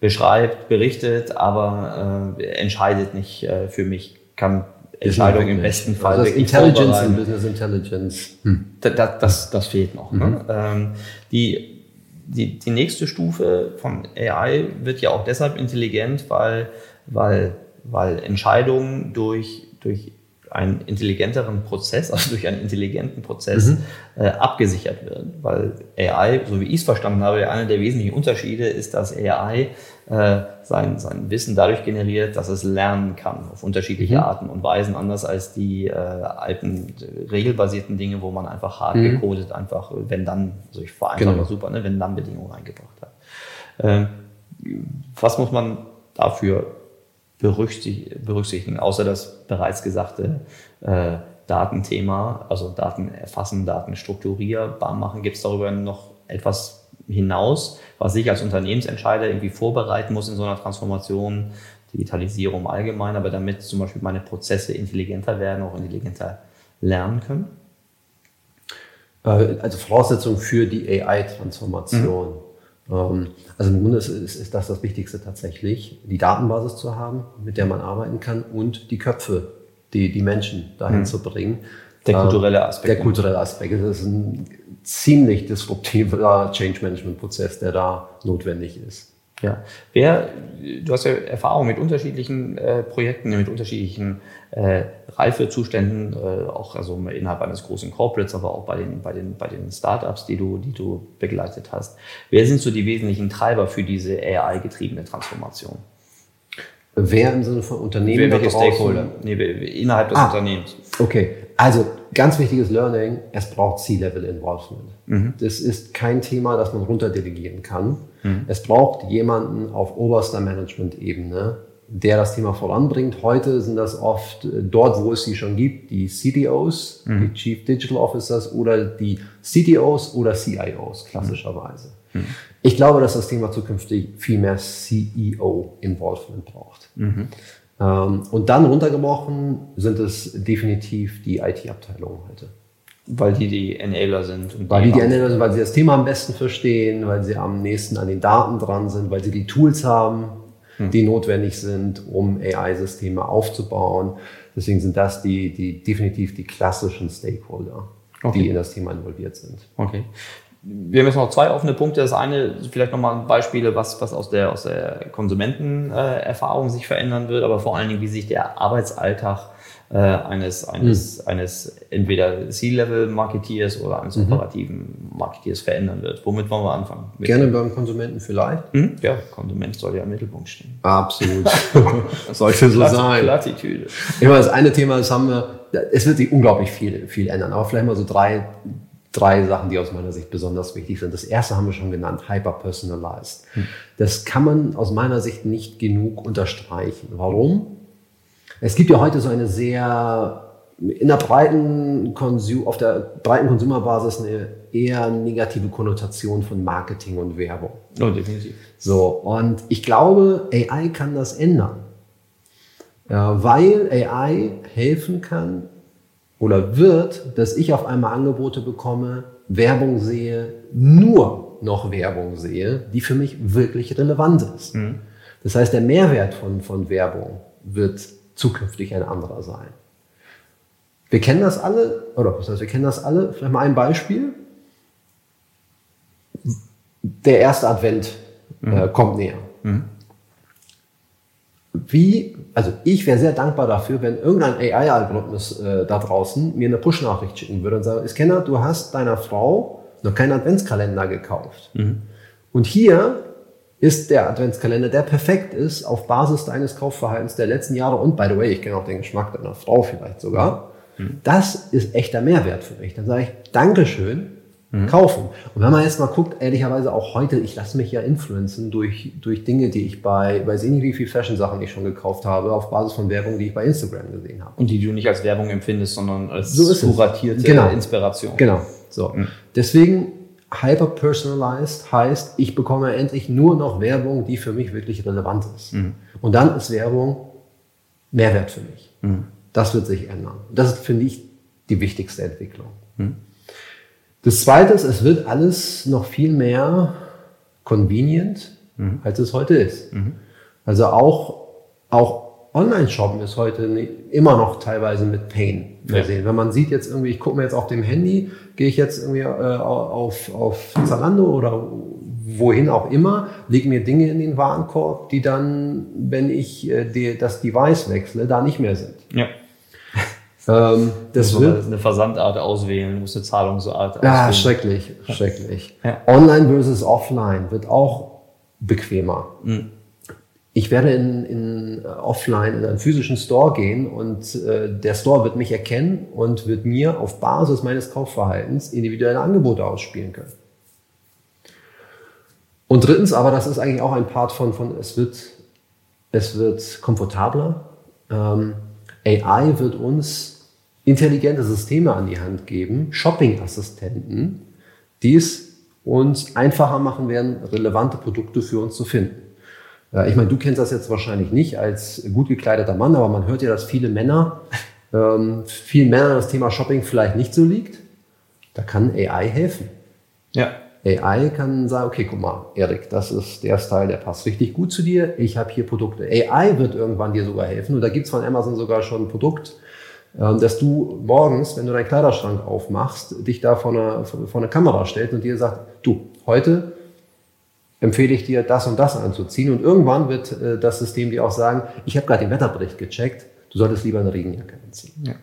beschreibt, berichtet, aber äh, entscheidet nicht äh, für mich, kann Entscheidungen im besten Fall also Intelligence und Business Intelligence. Hm. Das, das, das, fehlt noch. Ne? Mhm. Ne? Ähm, die, die, die nächste Stufe von AI wird ja auch deshalb intelligent, weil, weil, weil Entscheidungen durch, durch einen intelligenteren Prozess, also durch einen intelligenten Prozess mhm. äh, abgesichert wird. Weil AI, so wie ich es verstanden habe, einer der wesentlichen Unterschiede ist, dass AI äh, sein, sein Wissen dadurch generiert, dass es lernen kann auf unterschiedliche mhm. Arten und Weisen, anders als die äh, alten regelbasierten Dinge, wo man einfach hart mhm. gecodet, einfach wenn dann, also ich vereinfache genau. super, ne, wenn dann Bedingungen eingebracht hat. Äh, was muss man dafür berücksichtigen, außer das bereits gesagte äh, Datenthema, also Daten erfassen, Daten strukturierbar machen. Gibt es darüber noch etwas hinaus, was ich als Unternehmensentscheider irgendwie vorbereiten muss in so einer Transformation, Digitalisierung allgemein, aber damit zum Beispiel meine Prozesse intelligenter werden, auch intelligenter lernen können? Äh, also Voraussetzung für die AI-Transformation. Mhm. Ähm, also im Grunde ist, ist, das das Wichtigste tatsächlich, die Datenbasis zu haben, mit der man arbeiten kann und die Köpfe, die, die Menschen dahin mhm. zu bringen. Der kulturelle Aspekt. Der kulturelle Aspekt. Das ist ein ziemlich disruptiver Change Management Prozess, der da notwendig ist. Ja. Wer, du hast ja Erfahrung mit unterschiedlichen äh, Projekten, mit unterschiedlichen äh, Reifezuständen, äh, auch also innerhalb eines großen Corporates, aber auch bei den, bei den, bei den Startups, die du, die du begleitet hast. Wer sind so die wesentlichen Treiber für diese AI-getriebene Transformation? Wer im Sinne von Unternehmen? Welche Stakeholder? Nee, innerhalb des ah, Unternehmens. Okay, also ganz wichtiges Learning, es braucht C-Level Involvement. Mhm. Das ist kein Thema, das man runterdelegieren kann. Mhm. Es braucht jemanden auf oberster Management-Ebene, der das Thema voranbringt. Heute sind das oft äh, dort, wo es sie schon gibt, die CDOs, mhm. die Chief Digital Officers oder die CTOs oder CIOs klassischerweise. Mhm. Ich glaube, dass das Thema zukünftig viel mehr CEO-Involvement braucht. Mhm. Ähm, und dann runtergebrochen sind es definitiv die IT-Abteilungen heute. Weil die die Enabler sind. weil die die Enabler sind, weil sie das Thema am besten verstehen, weil sie am nächsten an den Daten dran sind, weil sie die Tools haben, hm. die notwendig sind, um AI-Systeme aufzubauen. Deswegen sind das die, die definitiv die klassischen Stakeholder, okay. die in das Thema involviert sind. Okay. Wir haben jetzt noch zwei offene Punkte. Das eine, vielleicht nochmal Beispiele, was, was aus der, aus der Konsumentenerfahrung sich verändern wird, aber vor allen Dingen, wie sich der Arbeitsalltag äh, eines, eines, mhm. eines entweder C-Level-Marketeers oder eines mhm. operativen Marketeers verändern wird. Womit wollen wir anfangen? Mit Gerne beim Konsumenten vielleicht. Mhm? Ja, Konsument soll ja im Mittelpunkt stehen. Absolut. das sollte so sein. Plattitüde. Immer das eine Thema, das haben wir, es wird sich unglaublich viel, viel ändern, aber vielleicht mal so drei, drei Sachen, die aus meiner Sicht besonders wichtig sind. Das erste haben wir schon genannt, hyper-personalized. Hm. Das kann man aus meiner Sicht nicht genug unterstreichen. Warum? Es gibt ja heute so eine sehr in der breiten Konsum, auf der breiten Konsumerbasis eine eher negative Konnotation von Marketing und Werbung. Oh, definitiv. So, und ich glaube, AI kann das ändern. Ja, weil AI helfen kann oder wird, dass ich auf einmal Angebote bekomme, Werbung sehe, nur noch Werbung sehe, die für mich wirklich relevant ist. Mhm. Das heißt, der Mehrwert von, von Werbung wird zukünftig ein anderer sein. Wir kennen das alle, oder was heißt, wir kennen das alle, vielleicht mal ein Beispiel. Der erste Advent mhm. äh, kommt näher. Mhm. Wie, also ich wäre sehr dankbar dafür, wenn irgendein AI-Algorithmus äh, da draußen mir eine Push-Nachricht schicken würde und sagen, Scanner, du hast deiner Frau noch keinen Adventskalender gekauft. Mhm. Und hier ist der Adventskalender, der perfekt ist auf Basis deines Kaufverhaltens der letzten Jahre und by the way, ich kenne auch den Geschmack deiner Frau vielleicht sogar. Mhm. Das ist echter Mehrwert für mich. Dann sage ich, Dankeschön, mhm. kaufen. Und wenn man jetzt mal guckt, ehrlicherweise auch heute, ich lasse mich ja influenzen durch, durch Dinge, die ich bei, bei sehen wie viel Fashion-Sachen ich schon gekauft habe, auf Basis von Werbung, die ich bei Instagram gesehen habe. Und die du nicht als Werbung empfindest, sondern als so kuratierte genau. Inspiration. Genau. So. Mhm. Deswegen hyper-personalized heißt, ich bekomme endlich nur noch Werbung, die für mich wirklich relevant ist. Mhm. Und dann ist Werbung Mehrwert für mich. Mhm. Das wird sich ändern. Das ist, finde ich, die wichtigste Entwicklung. Mhm. Das zweite ist, es wird alles noch viel mehr convenient, mhm. als es heute ist. Mhm. Also auch, auch Online-Shoppen ist heute immer noch teilweise mit Pain versehen. Ja. Wenn man sieht jetzt irgendwie, ich gucke mir jetzt auf dem Handy, gehe ich jetzt irgendwie äh, auf, auf Zalando oder wohin auch immer, lege mir Dinge in den Warenkorb, die dann, wenn ich äh, die, das Device wechsle, da nicht mehr sind. Ja. Ähm, das wird eine Versandart auswählen, du musst eine Zahlungsart auswählen. Ja, schrecklich, schrecklich. Ja. Online versus offline wird auch bequemer. Mhm. Ich werde in, in offline in einen physischen Store gehen und äh, der Store wird mich erkennen und wird mir auf Basis meines Kaufverhaltens individuelle Angebote ausspielen können. Und drittens, aber das ist eigentlich auch ein Part von, von es wird, es wird komfortabler. Ähm, AI wird uns intelligente Systeme an die Hand geben, Shopping-Assistenten, die es uns einfacher machen werden, relevante Produkte für uns zu finden. Ich meine, du kennst das jetzt wahrscheinlich nicht als gut gekleideter Mann, aber man hört ja, dass viele Männer, ähm, vielen Männern das Thema Shopping vielleicht nicht so liegt. Da kann AI helfen. Ja. AI kann sagen, okay, guck mal, Erik, das ist der Style, der passt richtig gut zu dir. Ich habe hier Produkte. AI wird irgendwann dir sogar helfen. Und da gibt's von Amazon sogar schon ein Produkt, ähm, dass du morgens, wenn du deinen Kleiderschrank aufmachst, dich da vor eine, vor eine Kamera stellst und dir sagt, du, heute empfehle ich dir, das und das anzuziehen. Und irgendwann wird äh, das System dir auch sagen, ich habe gerade den Wetterbericht gecheckt, du solltest lieber eine Regenjacke anziehen. Ja.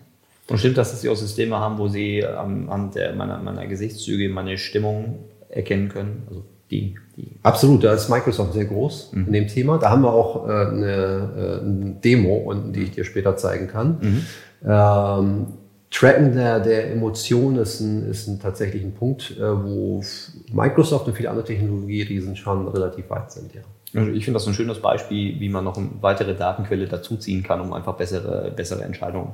Und stimmt das, dass sie auch Systeme haben, wo sie ähm, anhand der, meiner, meiner Gesichtszüge meine Stimmung erkennen können. Also die, die Absolut, da ist Microsoft sehr groß mhm. in dem Thema. Da haben wir auch äh, eine, äh, eine, Demo, unten, die ich dir später zeigen kann. Mhm. Ähm, Tracken der, der Emotionen ist, ein, ist ein, tatsächlich ein Punkt, äh, wo Microsoft und viele andere Technologieriesen schon relativ weit sind. Ja. Also ich finde das ein schönes Beispiel, wie man noch eine weitere Datenquelle dazuziehen kann, um einfach bessere, bessere Entscheidungen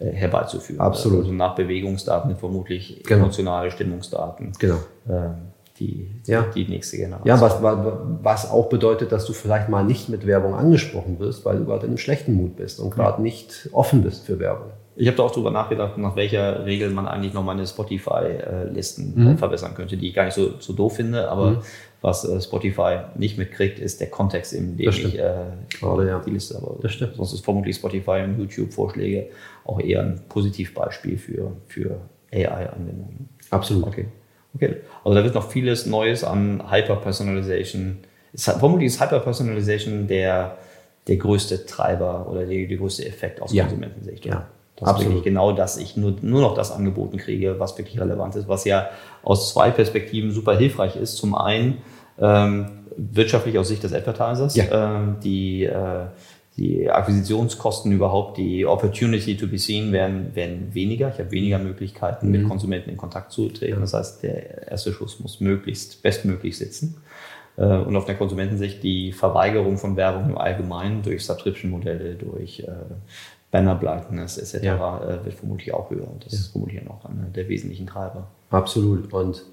äh, herbeizuführen. Absolut. Also nach Bewegungsdaten vermutlich genau. emotionale Stimmungsdaten. Genau. Äh, die, ja. die nächste Generation. Ja, was, was auch bedeutet, dass du vielleicht mal nicht mit Werbung angesprochen wirst, weil du gerade in einem schlechten Mut bist und gerade ja. nicht offen bist für Werbung. Ich habe da auch drüber nachgedacht, nach welcher Regel man eigentlich noch meine Spotify-Listen mhm. verbessern könnte, die ich gar nicht so, so doof finde, aber mhm. was äh, Spotify nicht mitkriegt, ist der Kontext, in dem ich äh, Gerade, ja. die Liste habe. Das stimmt. Sonst ist vermutlich Spotify und YouTube-Vorschläge auch eher ein Positivbeispiel für, für AI-Anwendungen. Absolut. Okay. okay. Also da wird noch vieles Neues an Hyper-Personalization. Vermutlich ist Hyper-Personalization der, der größte Treiber oder der, der größte Effekt aus ja. Konsumentensicht. Ja. Das Absolut. wirklich genau das, ich nur, nur noch das angeboten kriege, was wirklich relevant ist, was ja aus zwei Perspektiven super hilfreich ist. Zum einen ähm, wirtschaftlich aus Sicht des Advertisers, ja. ähm, die, äh, die Akquisitionskosten überhaupt, die Opportunity to be seen werden, werden weniger. Ich habe weniger Möglichkeiten, mhm. mit Konsumenten in Kontakt zu treten. Das heißt, der erste Schuss muss möglichst bestmöglich sitzen. Äh, und auf der Konsumentensicht die Verweigerung von Werbung im Allgemeinen durch Subscription-Modelle, durch äh, Banner Blankness etc. Ja. Äh, wird vermutlich auch höher. Und das ist vermutlich auch einer der wesentlichen Treiber. Absolut. Und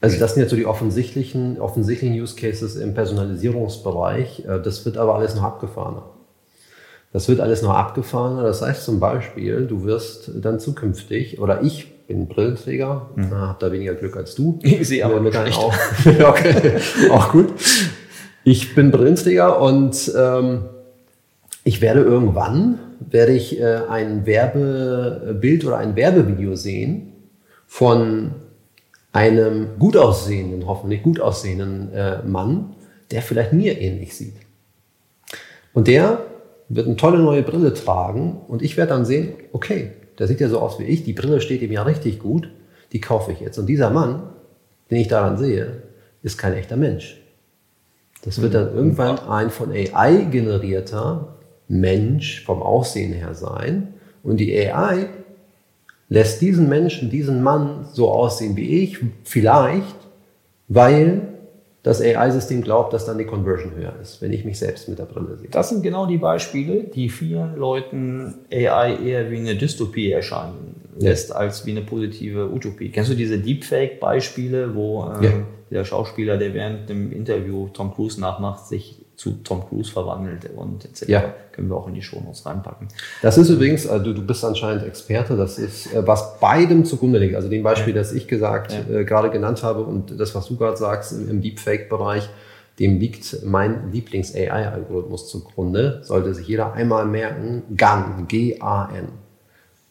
also das sind jetzt so die offensichtlichen, offensichtlichen Use Cases im Personalisierungsbereich. Äh, Das wird aber alles noch abgefahrener. Das wird alles noch abgefahrener. Das heißt zum Beispiel, du wirst dann zukünftig, oder ich bin Brillenträger, mhm. habe da weniger Glück als du. Ich sehe aber mit. Augen. okay, auch gut. Ich bin Brillenträger und ähm, ich werde irgendwann, werde ich äh, ein Werbebild oder ein Werbevideo sehen von einem gut aussehenden, hoffentlich gut aussehenden äh, Mann, der vielleicht mir ähnlich sieht. Und der wird eine tolle neue Brille tragen und ich werde dann sehen, okay, der sieht ja so aus wie ich, die Brille steht ihm ja richtig gut, die kaufe ich jetzt. Und dieser Mann, den ich daran sehe, ist kein echter Mensch. Das wird dann irgendwann ein von AI generierter Mensch vom Aussehen her sein. Und die AI lässt diesen Menschen, diesen Mann so aussehen wie ich, vielleicht, weil das AI-System glaubt, dass dann die Conversion höher ist, wenn ich mich selbst mit der Brille sehe. Das sind genau die Beispiele, die vielen Leuten AI eher wie eine Dystopie erscheinen lässt, als wie eine positive Utopie. Kennst du diese Deepfake-Beispiele, wo äh, Ja. der Schauspieler, der während dem Interview Tom Cruise nachmacht, sich zu Tom Cruise verwandelt und etc. Ja. Können wir auch in die Shownotes reinpacken. Das ist übrigens, äh, du, du bist anscheinend Experte, das ist, äh, was beidem zugrunde liegt. Also dem Beispiel, das ich gesagt, äh, gerade genannt habe und das, was du gerade sagst im, im Deepfake-Bereich, dem liegt mein Lieblings-AI-Algorithmus zugrunde. Sollte sich jeder einmal merken, GAN, G-A-N.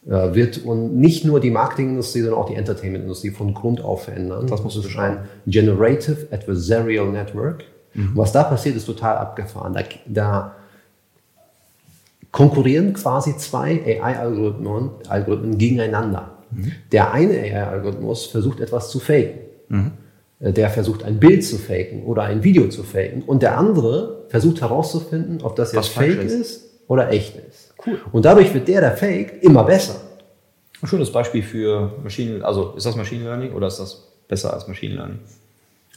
Äh, wird und nicht nur die Marketingindustrie, sondern auch die Entertainment-Industrie von Grund auf verändern. Das ist beschreiben. ein Generative Adversarial Network. Und was da passiert, ist total abgefahren. Da, da konkurrieren quasi zwei AI-Algorithmen Algorithmen gegeneinander. Der eine AI-Algorithmus versucht etwas zu faken. Äh, Der versucht ein Bild zu faken oder ein Video zu faken. Und der andere versucht herauszufinden, ob das jetzt fake ist. ist. oder echt ist. Cool. Und dadurch wird der, der fake, immer besser. Ein schönes Beispiel für Machine, also ist das Machine Learning oder ist das besser als Machine Learning?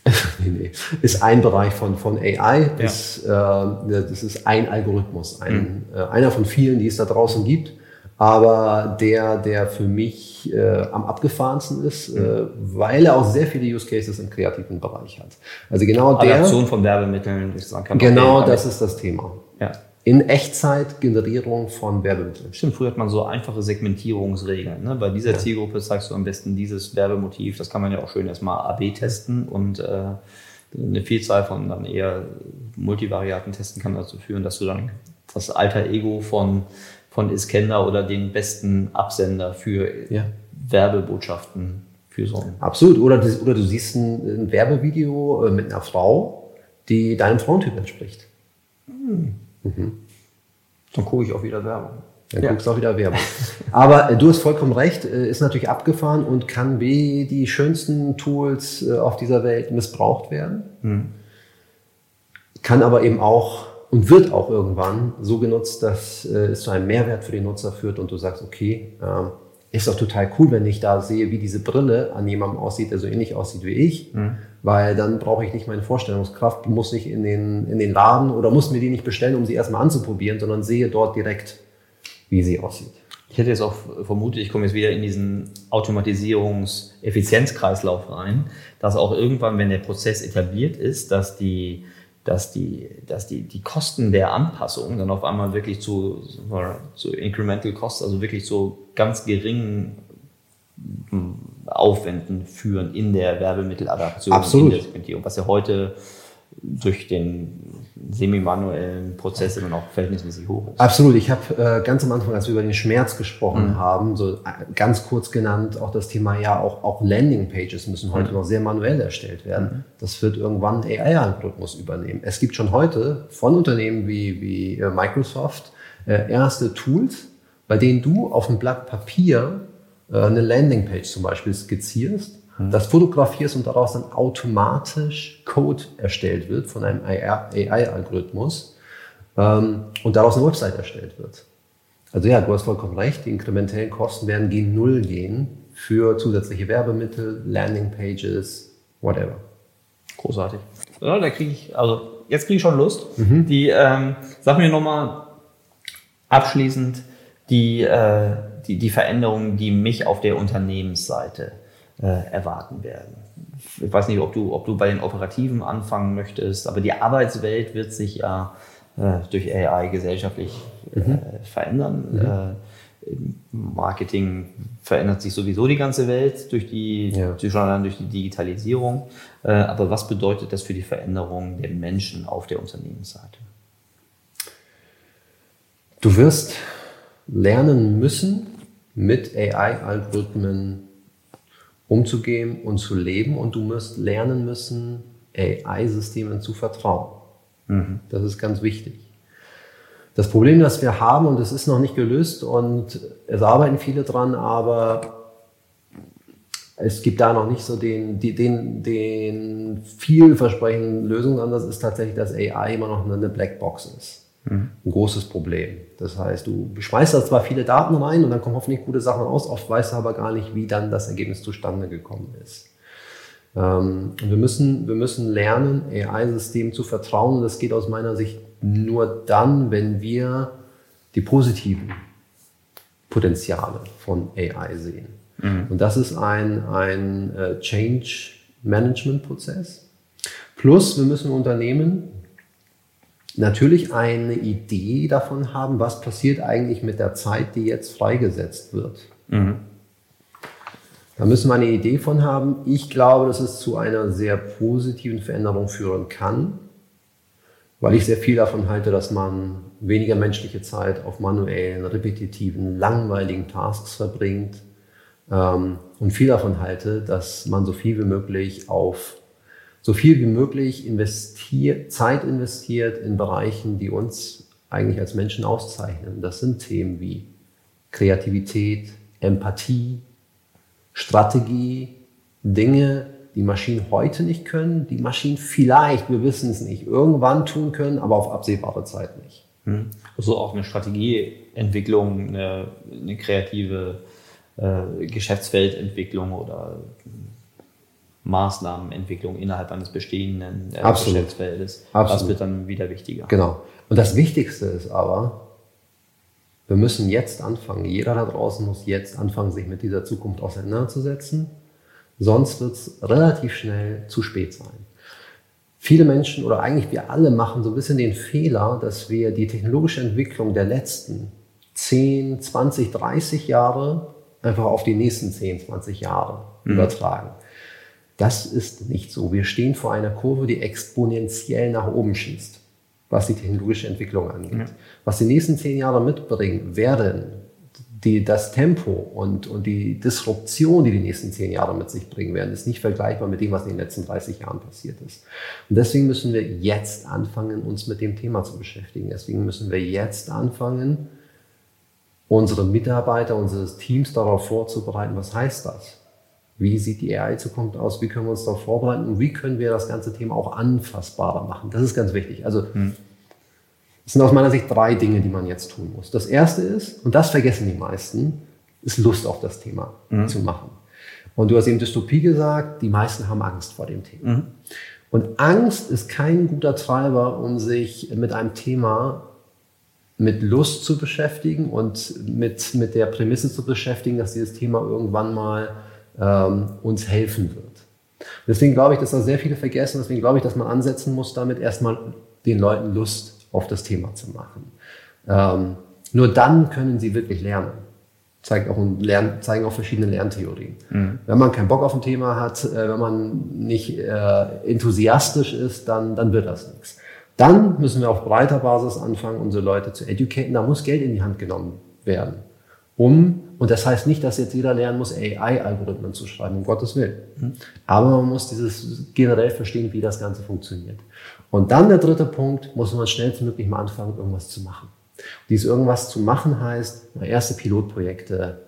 nee, nee. Ist ein Bereich von, von AI, Ja. ist, äh, das ist ein Algorithmus, ein, äh, einer von vielen, die es da draußen gibt. Aber der, der für mich äh, am abgefahrensten ist, äh, weil er auch sehr viele Use Cases im kreativen Bereich hat. Also genau der, Adaption von Werbemitteln, ich sagen kann. genau das ist das Thema. Ja. In Echtzeit Generierung von Werbemitteln. Stimmt, früher hat man so einfache Segmentierungsregeln. Ne? Bei dieser Zielgruppe zeigst du am besten dieses Werbemotiv. Das kann man ja auch schön erstmal AB testen und äh, eine Vielzahl von dann eher multivariaten Testen kann dazu führen, dass du dann das alter Ego von, von Iskender oder den besten Absender für Ja. Werbebotschaften für so ein Absolut. Oder, du- oder du siehst ein, ein Werbevideo äh, mit einer Frau, die deinem Frauentyp entspricht. Dann gucke ich auch wieder Werbung. Dann Ja. guckst du auch wieder Werbung. Aber äh, du hast vollkommen recht, äh, ist natürlich abgefahren und kann wie die schönsten Tools äh, auf dieser Welt missbraucht werden. Kann aber eben auch und wird auch irgendwann so genutzt, dass äh, es zu einem Mehrwert für den Nutzer führt und du sagst, okay, ähm, ist doch total cool, wenn ich da sehe, wie diese Brille an jemandem aussieht, der so ähnlich aussieht wie ich, weil dann brauche ich nicht meine Vorstellungskraft, muss nicht in den, in den Laden oder muss mir die nicht bestellen, um sie erstmal anzuprobieren, sondern sehe dort direkt, wie sie aussieht. Ich hätte jetzt auch vermutet, ich komme jetzt wieder in diesen Automatisierungs-Effizienzkreislauf rein, dass auch irgendwann, wenn der Prozess etabliert ist, dass die, dass die, dass die, die Kosten der Anpassung dann auf einmal wirklich zu, zu Incremental Costs, also wirklich zu ganz geringen Aufwänden führen in der Werbemitteladaption, Absolut. in der Segmentierung, was ja heute durch den semi-manuellen Prozess immer noch verhältnismäßig hoch ist. Absolut. Ich habe äh, ganz am Anfang, als wir über den Schmerz gesprochen haben, so äh, ganz kurz genannt, auch das Thema, ja, auch, auch Landingpages müssen heute noch sehr manuell erstellt werden. Das wird irgendwann ein AI-Algorithmus übernehmen. Es gibt schon heute von Unternehmen wie, wie äh, Microsoft äh, erste Tools, bei denen du auf einem Blatt Papier eine Landingpage zum Beispiel skizzierst, das fotografierst und daraus dann automatisch Code erstellt wird von einem AI-Algorithmus ähm, und daraus eine Website erstellt wird. Also ja, du hast vollkommen recht, die inkrementellen Kosten werden gegen Null gehen für zusätzliche Werbemittel, Landingpages, whatever. Großartig. Ja, da kriege ich, also jetzt kriege ich schon Lust. Die, ähm, sag mir nochmal, Abschließend die, äh, die, die Veränderungen, die mich auf der Unternehmensseite äh, erwarten werden. Ich weiß nicht, ob du, ob du bei den Operativen anfangen möchtest, aber die Arbeitswelt wird sich ja äh, durch AI gesellschaftlich äh, mhm. verändern. Mhm. Äh, Marketing verändert sich sowieso die ganze Welt durch die, ja. durch, durch die Digitalisierung. Äh, aber was bedeutet das für die Veränderung der Menschen auf der Unternehmensseite? Du wirst lernen müssen, mit AI-Algorithmen umzugehen und zu leben und du wirst lernen müssen, AI-Systemen zu vertrauen. Mhm. Das ist ganz wichtig. Das Problem, das wir haben, und es ist noch nicht gelöst und es arbeiten viele dran, aber es gibt da noch nicht so den, den, den vielversprechenden Lösungsansatz, ist tatsächlich, dass AI immer noch eine Blackbox ist. Mhm. Ein großes Problem. Das heißt, du schmeißt da zwar viele Daten rein und dann kommen hoffentlich gute Sachen raus, oft weißt du aber gar nicht, wie dann das Ergebnis zustande gekommen ist. Ähm, wir, müssen, wir müssen lernen, AI-Systemen zu vertrauen. das geht aus meiner Sicht nur dann, wenn wir die positiven Potenziale von AI sehen. Mhm. Und das ist ein, ein äh, Change Management Prozess. Plus, wir müssen Unternehmen natürlich eine Idee davon haben, was passiert eigentlich mit der Zeit, die jetzt freigesetzt wird. Mhm. Da müssen wir eine Idee von haben. Ich glaube, dass es zu einer sehr positiven Veränderung führen kann weil ich sehr viel davon halte, dass man weniger menschliche Zeit auf manuellen, repetitiven, langweiligen Tasks verbringt ähm, und viel davon halte, dass man so viel wie möglich auf so viel wie möglich investiert, Zeit investiert in Bereichen, die uns eigentlich als Menschen auszeichnen. Das sind Themen wie Kreativität, Empathie, Strategie, Dinge, die Maschinen heute nicht können, die Maschinen vielleicht, wir wissen es nicht, irgendwann tun können, aber auf absehbare Zeit nicht. Hm. Also auch eine Strategieentwicklung, eine, eine kreative äh, Geschäftsfeldentwicklung oder Maßnahmenentwicklung innerhalb eines bestehenden äh, Geschäftsfeldes. Absolut. Das wird dann wieder wichtiger. Genau. Und das Wichtigste ist aber, wir müssen jetzt anfangen. Jeder da draußen muss jetzt anfangen, sich mit dieser Zukunft auseinanderzusetzen Sonst wird es relativ schnell zu spät sein. Viele Menschen oder eigentlich wir alle machen so ein bisschen den Fehler, dass wir die technologische Entwicklung der letzten 10, 20, 30 Jahre einfach auf die nächsten 10, 20 Jahre mhm. übertragen. Das ist nicht so. Wir stehen vor einer Kurve, die exponentiell nach oben schießt, was die technologische Entwicklung angeht. Ja. Was die nächsten 10 Jahre mitbringen werden, die, das Tempo und, und die Disruption, die die nächsten zehn Jahre mit sich bringen werden, ist nicht vergleichbar mit dem, was in den letzten 30 Jahren passiert ist. Und deswegen müssen wir jetzt anfangen, uns mit dem Thema zu beschäftigen. Deswegen müssen wir jetzt anfangen, unsere Mitarbeiter, unsere Teams darauf vorzubereiten, was heißt das? Wie sieht die AI-Zukunft aus? Wie können wir uns darauf vorbereiten? Und wie können wir das ganze Thema auch anfassbarer machen? Das ist ganz wichtig. Also, hm das sind aus meiner Sicht drei Dinge, die man jetzt tun muss. Das erste ist, und das vergessen die meisten, ist Lust auf das Thema mhm. zu machen. Und du hast eben Dystopie gesagt, die meisten haben Angst vor dem Thema. Mhm. Und Angst ist kein guter Treiber, um sich mit einem Thema mit Lust zu beschäftigen und mit, mit der Prämisse zu beschäftigen, dass dieses Thema irgendwann mal ähm, uns helfen wird. Deswegen glaube ich, dass da sehr viele vergessen. Deswegen glaube ich, dass man ansetzen muss, damit erstmal den Leuten Lust auf das Thema zu machen. Ähm, nur dann können sie wirklich lernen. Zeigt auch Lern, zeigen auch verschiedene Lerntheorien. Mhm. Wenn man keinen Bock auf ein Thema hat, äh, wenn man nicht äh, enthusiastisch ist, dann, dann wird das nichts. Dann müssen wir auf breiter Basis anfangen, unsere Leute zu educaten. Da muss Geld in die Hand genommen werden. Um, und das heißt nicht, dass jetzt jeder lernen muss, AI-Algorithmen zu schreiben, um Gottes Willen. Mhm. Aber man muss dieses generell verstehen, wie das Ganze funktioniert. Und dann der dritte Punkt, muss man schnellstmöglich mal anfangen, irgendwas zu machen. Und dieses irgendwas zu machen heißt, erste Pilotprojekte,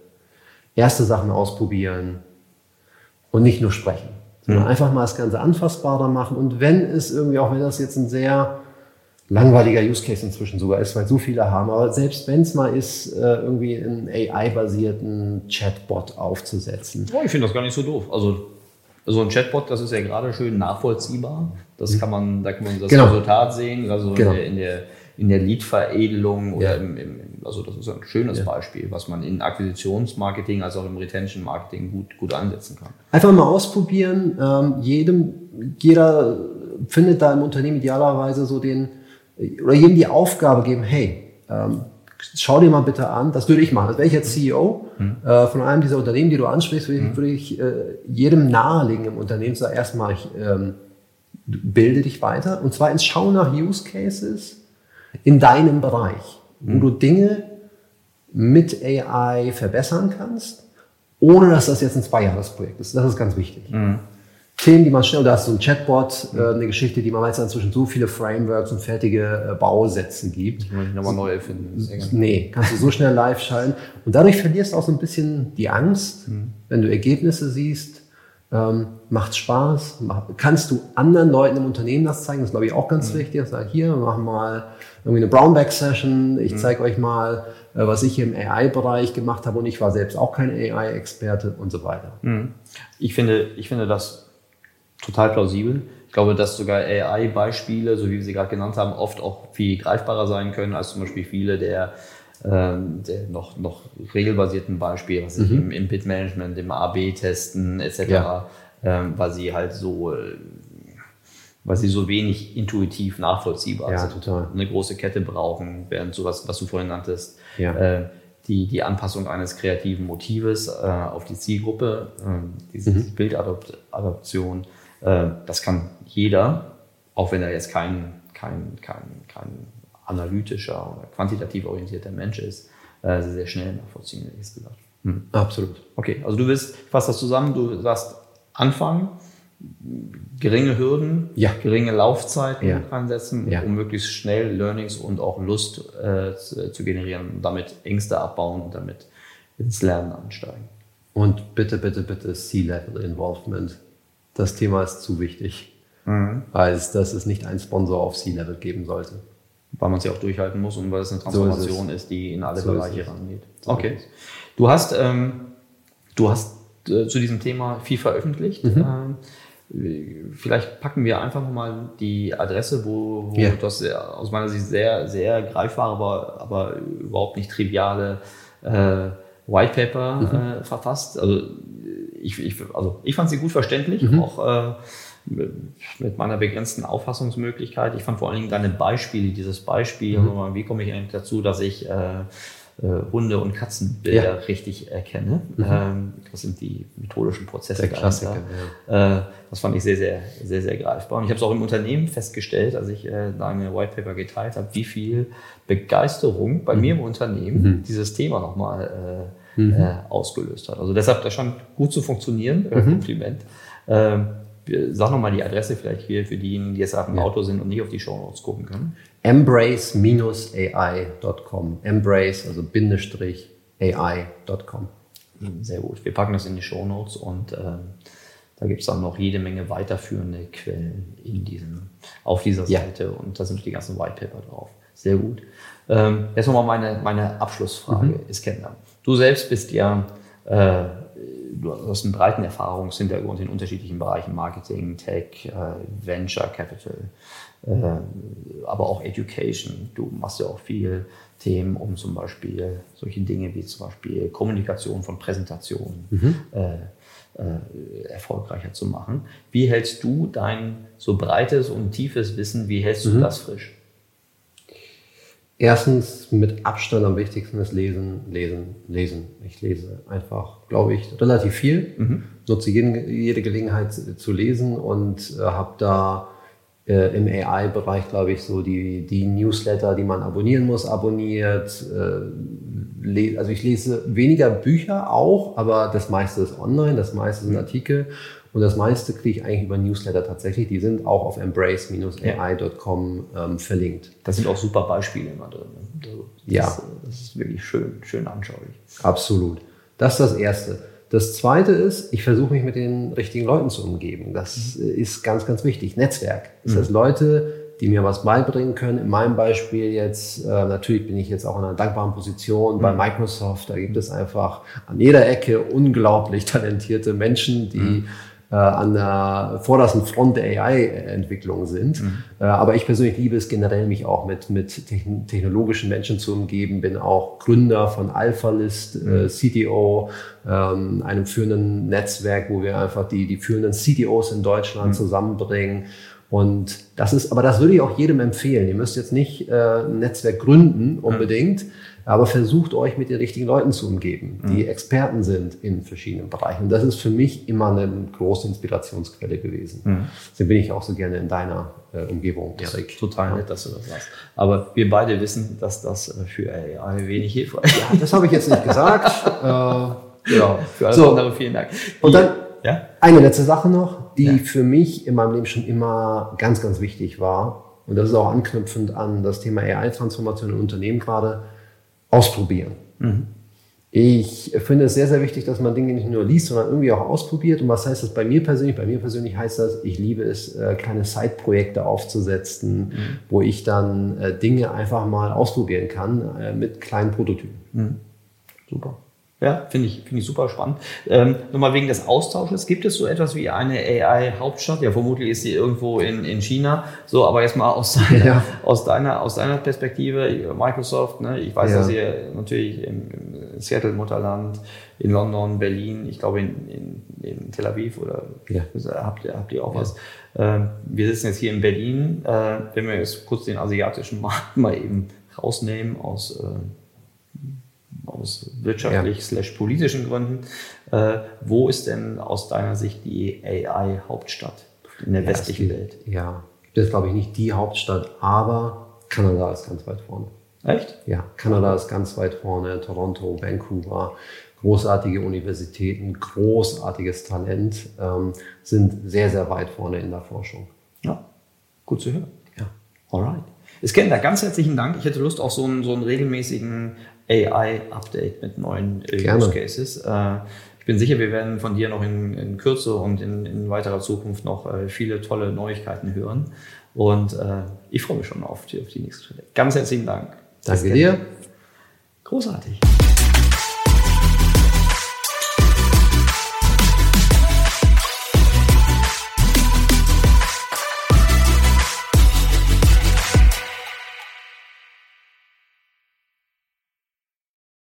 erste Sachen ausprobieren und nicht nur sprechen, sondern mhm. einfach mal das Ganze anfassbarer machen. Und wenn es irgendwie, auch wenn das jetzt ein sehr langweiliger Use Case inzwischen sogar ist, weil so viele haben, aber selbst wenn es mal ist, äh, irgendwie einen AI-basierten Chatbot aufzusetzen. Oh, ich finde das gar nicht so doof. Also so ein Chatbot, das ist ja gerade schön nachvollziehbar. Das kann man, da kann man das genau. Resultat sehen, also genau. in, der, in, der, in der Lead-Veredelung oder Ja. im, im, also das ist ein schönes Ja. Beispiel, was man in Akquisitionsmarketing als auch im Retention-Marketing gut, gut einsetzen kann. Einfach mal ausprobieren. Ähm, jedem, jeder findet da im Unternehmen idealerweise so den, oder jedem die Aufgabe geben, hey, ähm, schau dir mal bitte an, das würde ich machen. Das wäre ich jetzt CEO äh, von einem dieser Unternehmen, die du ansprichst, würde ich, würde ich äh, jedem nahelegen im Unternehmen, sagen, erstmal, ich, ähm, bilde dich weiter. Und zwar ins Schauen nach Use Cases in deinem Bereich, wo du Dinge mit AI verbessern kannst, ohne dass das jetzt ein Zweijahresprojekt ist. Das ist ganz wichtig. Themen, die man schnell, da hast du so ein Chatbot, äh, eine Geschichte, die man meistens inzwischen so viele Frameworks und fertige äh, Bausätze gibt. Muss ich nochmal neu erfinden. Nee, kannst du so schnell live schalten. Und dadurch verlierst du auch so ein bisschen die Angst, wenn du Ergebnisse siehst. Ähm, macht Spaß. Mach, kannst du anderen Leuten im Unternehmen das zeigen? Das ist, glaube ich, auch ganz wichtig. Sag hier, wir machen mal irgendwie eine Brownback-Session. Ich zeige euch mal, äh, was ich hier im AI-Bereich gemacht habe. Und ich war selbst auch kein AI-Experte und so weiter. Ich finde, ich finde das total plausibel. Ich glaube, dass sogar AI-Beispiele, so wie wir sie gerade genannt haben, oft auch viel greifbarer sein können als zum Beispiel viele der, ähm, der noch, noch regelbasierten Beispiele, was ich im, im Bit-Management, im AB-Testen etc., Ja. ähm, weil sie halt so, äh, weil sie so wenig intuitiv nachvollziehbar Ja, sind. total. Eine große Kette brauchen, während sowas, was du vorhin nanntest, Ja. äh, die, die Anpassung eines kreativen Motives äh, auf die Zielgruppe, äh, diese Mhm. Bildadaption, äh, das kann jeder, auch wenn er jetzt kein, kein, kein, kein analytischer oder quantitativ orientierter Mensch ist, äh, sehr, sehr schnell nachvollziehen, hätte ich gesagt. Hm. Absolut. Okay, also du willst, ich fasse das zusammen, du sagst anfangen, geringe Hürden, Ja. geringe Laufzeiten Ja. ansetzen, Ja. um möglichst schnell Learnings und auch Lust äh, zu, zu generieren und damit Ängste abbauen und damit ins Lernen ansteigen. Und bitte, bitte, bitte C-Level-Involvement. Das Thema ist zu wichtig, als dass es nicht einen Sponsor auf C-Level geben sollte. Weil man sie auch durchhalten muss und weil es eine So ist Transformation es. ist, die in alle So Bereiche es. rangeht. So Okay. es. Du hast, ähm, du hast äh, zu diesem Thema viel veröffentlicht. Mhm. Ähm, vielleicht packen wir einfach nochmal die Adresse, wo, wo Ja. das sehr, aus meiner Sicht sehr, sehr greifbare, aber, aber überhaupt nicht triviale äh, White Paper Mhm. äh, verfasst. Also ich, ich, also ich fand sie gut verständlich, Mhm. auch äh, mit meiner begrenzten Auffassungsmöglichkeit. Ich fand vor allen Dingen deine Beispiele, dieses Beispiel, Mhm. wie komme ich eigentlich dazu, dass ich äh, äh, Hunde- und Katzenbilder Ja. Mhm. richtig erkenne. Ähm, das sind die methodischen Prozesse. Der Klassiker, dahinter. Äh, das fand ich sehr, sehr, sehr, sehr greifbar. Und ich habe es auch im Unternehmen festgestellt, als ich äh, deine White Paper geteilt habe, wie viel Begeisterung Mhm. bei mir im Unternehmen dieses Thema nochmal Mhm. äh, ausgelöst hat. Also deshalb, das scheint gut zu funktionieren. Äh, Mhm. Kompliment. Ähm, sag nochmal die Adresse vielleicht hier für diejenigen, die jetzt gerade im Auto sind und nicht auf die Show Notes gucken können. Embrace-AI.com. Embrace, also Bindestrich AI.com. Sehr gut. Wir packen das in die Show Notes und ähm, da gibt es dann noch jede Menge weiterführende Quellen in diesem, auf dieser Ja. Seite und da sind die ganzen White Paper drauf. Sehr gut. Ähm, jetzt nochmal meine, meine Abschlussfrage Mhm. kennenlernen. Du selbst bist ja, äh, du hast einen breiten Erfahrungshintergrund in unterschiedlichen Bereichen, Marketing, Tech, äh, Venture Capital, äh, aber auch Education. Du machst ja auch viel Themen um zum Beispiel solche Dinge wie zum Beispiel Kommunikation von Präsentationen äh, äh, erfolgreicher zu machen. Wie hältst du dein so breites und tiefes Wissen, wie hältst du das frisch? Erstens mit Abstand am wichtigsten ist Lesen, Lesen, Lesen. Ich lese einfach, glaube ich, relativ viel, nutze jeden, jede Gelegenheit zu lesen und äh, habe da äh, im AI-Bereich, glaube ich, so die, die Newsletter, die man abonnieren muss, abonniert. Äh, also ich lese weniger Bücher auch, aber das meiste ist online, das meiste sind Artikel und das meiste kriege ich eigentlich über Newsletter tatsächlich. Die sind auch auf embrace-ai.com ähm, verlinkt. Da sind auch super Beispiele immer drin. ne? Also das, Ja. Das ist wirklich schön, schön anschaulich. Absolut. Das ist das Erste. Das Zweite ist, ich versuche mich mit den richtigen Leuten zu umgeben. Das äh, ist ganz, ganz wichtig. Netzwerk. Das heißt, Leute, die mir was beibringen können. In meinem Beispiel jetzt, äh, natürlich bin ich jetzt auch in einer dankbaren Position bei Microsoft. Da gibt es einfach an jeder Ecke unglaublich talentierte Menschen, die äh, an der vordersten Front der AI-Entwicklung sind. Mhm. Äh, aber ich persönlich liebe es generell, mich auch mit, mit technologischen Menschen zu umgeben, bin auch Gründer von AlphaList, äh, mhm. äh, CTO, ähm, einem führenden Netzwerk, wo wir einfach die, die führenden CTOs in Deutschland mhm. zusammenbringen. Und das ist, aber das würde ich auch jedem empfehlen. Ihr müsst jetzt nicht äh, ein Netzwerk gründen unbedingt. Mhm aber versucht euch mit den richtigen Leuten zu umgeben, die mhm. Experten sind in verschiedenen Bereichen. Und das ist für mich immer eine große Inspirationsquelle gewesen. Mhm. Deswegen bin ich auch so gerne in deiner äh, Umgebung, Erik. Total nett, dass du das sagst. Aber wir beide wissen, dass das äh, für AI wenig hilfreich ist. Ja, das habe ich jetzt nicht gesagt. äh, ja, für alles so. andere vielen Dank. Und dann ja? eine letzte Sache noch, die ja. für mich in meinem Leben schon immer ganz, ganz wichtig war. Und das ist auch anknüpfend an das Thema AI-Transformation in Unternehmen gerade ausprobieren. Mhm. Ich finde es sehr, sehr wichtig, dass man Dinge nicht nur liest, sondern irgendwie auch ausprobiert. Und was heißt das bei mir persönlich? Bei mir persönlich heißt das, ich liebe es, äh, kleine Side-Projekte aufzusetzen, mhm. wo ich dann äh, Dinge einfach mal ausprobieren kann äh, mit kleinen Prototypen. Mhm. Super. Ja, finde ich, finde ich super spannend. Ähm, Nochmal wegen des Austausches. Gibt es so etwas wie eine AI-Hauptstadt? Ja, vermutlich ist sie irgendwo in, in China. So, aber jetzt mal aus deiner, ja. aus deiner, aus deiner Perspektive, Microsoft, ne? ich weiß, ja. dass ihr natürlich im, im Seattle-Mutterland, in London, Berlin, ich glaube in, in, in Tel Aviv oder ja. habt, ihr, habt ihr auch was. Ähm, wir sitzen jetzt hier in Berlin. Äh, wenn wir jetzt kurz den asiatischen Markt mal eben rausnehmen aus äh, aus wirtschaftlich ja. slash politischen Gründen. Äh, wo ist denn aus deiner Sicht die AI-Hauptstadt in der ja, westlichen gibt, Welt? Ja, gibt es glaube ich nicht die Hauptstadt, aber Kanada ist ganz weit vorne. Echt? Ja, Kanada ist ganz weit vorne, Toronto, Vancouver, großartige Universitäten, großartiges Talent, ähm, sind sehr, sehr weit vorne in der Forschung. Ja, gut zu hören. Ja. Alright. Es kennt da ganz herzlichen Dank. Ich hätte Lust auf so einen, so einen regelmäßigen AI-Update mit neuen äh, Use Cases. Äh, ich bin sicher, wir werden von dir noch in, in Kürze und in, in, weiterer Zukunft noch äh, viele tolle Neuigkeiten hören. Und ich freue mich schon auf die, auf die nächste Schritte. Ganz herzlichen Dank. Danke dir. Großartig.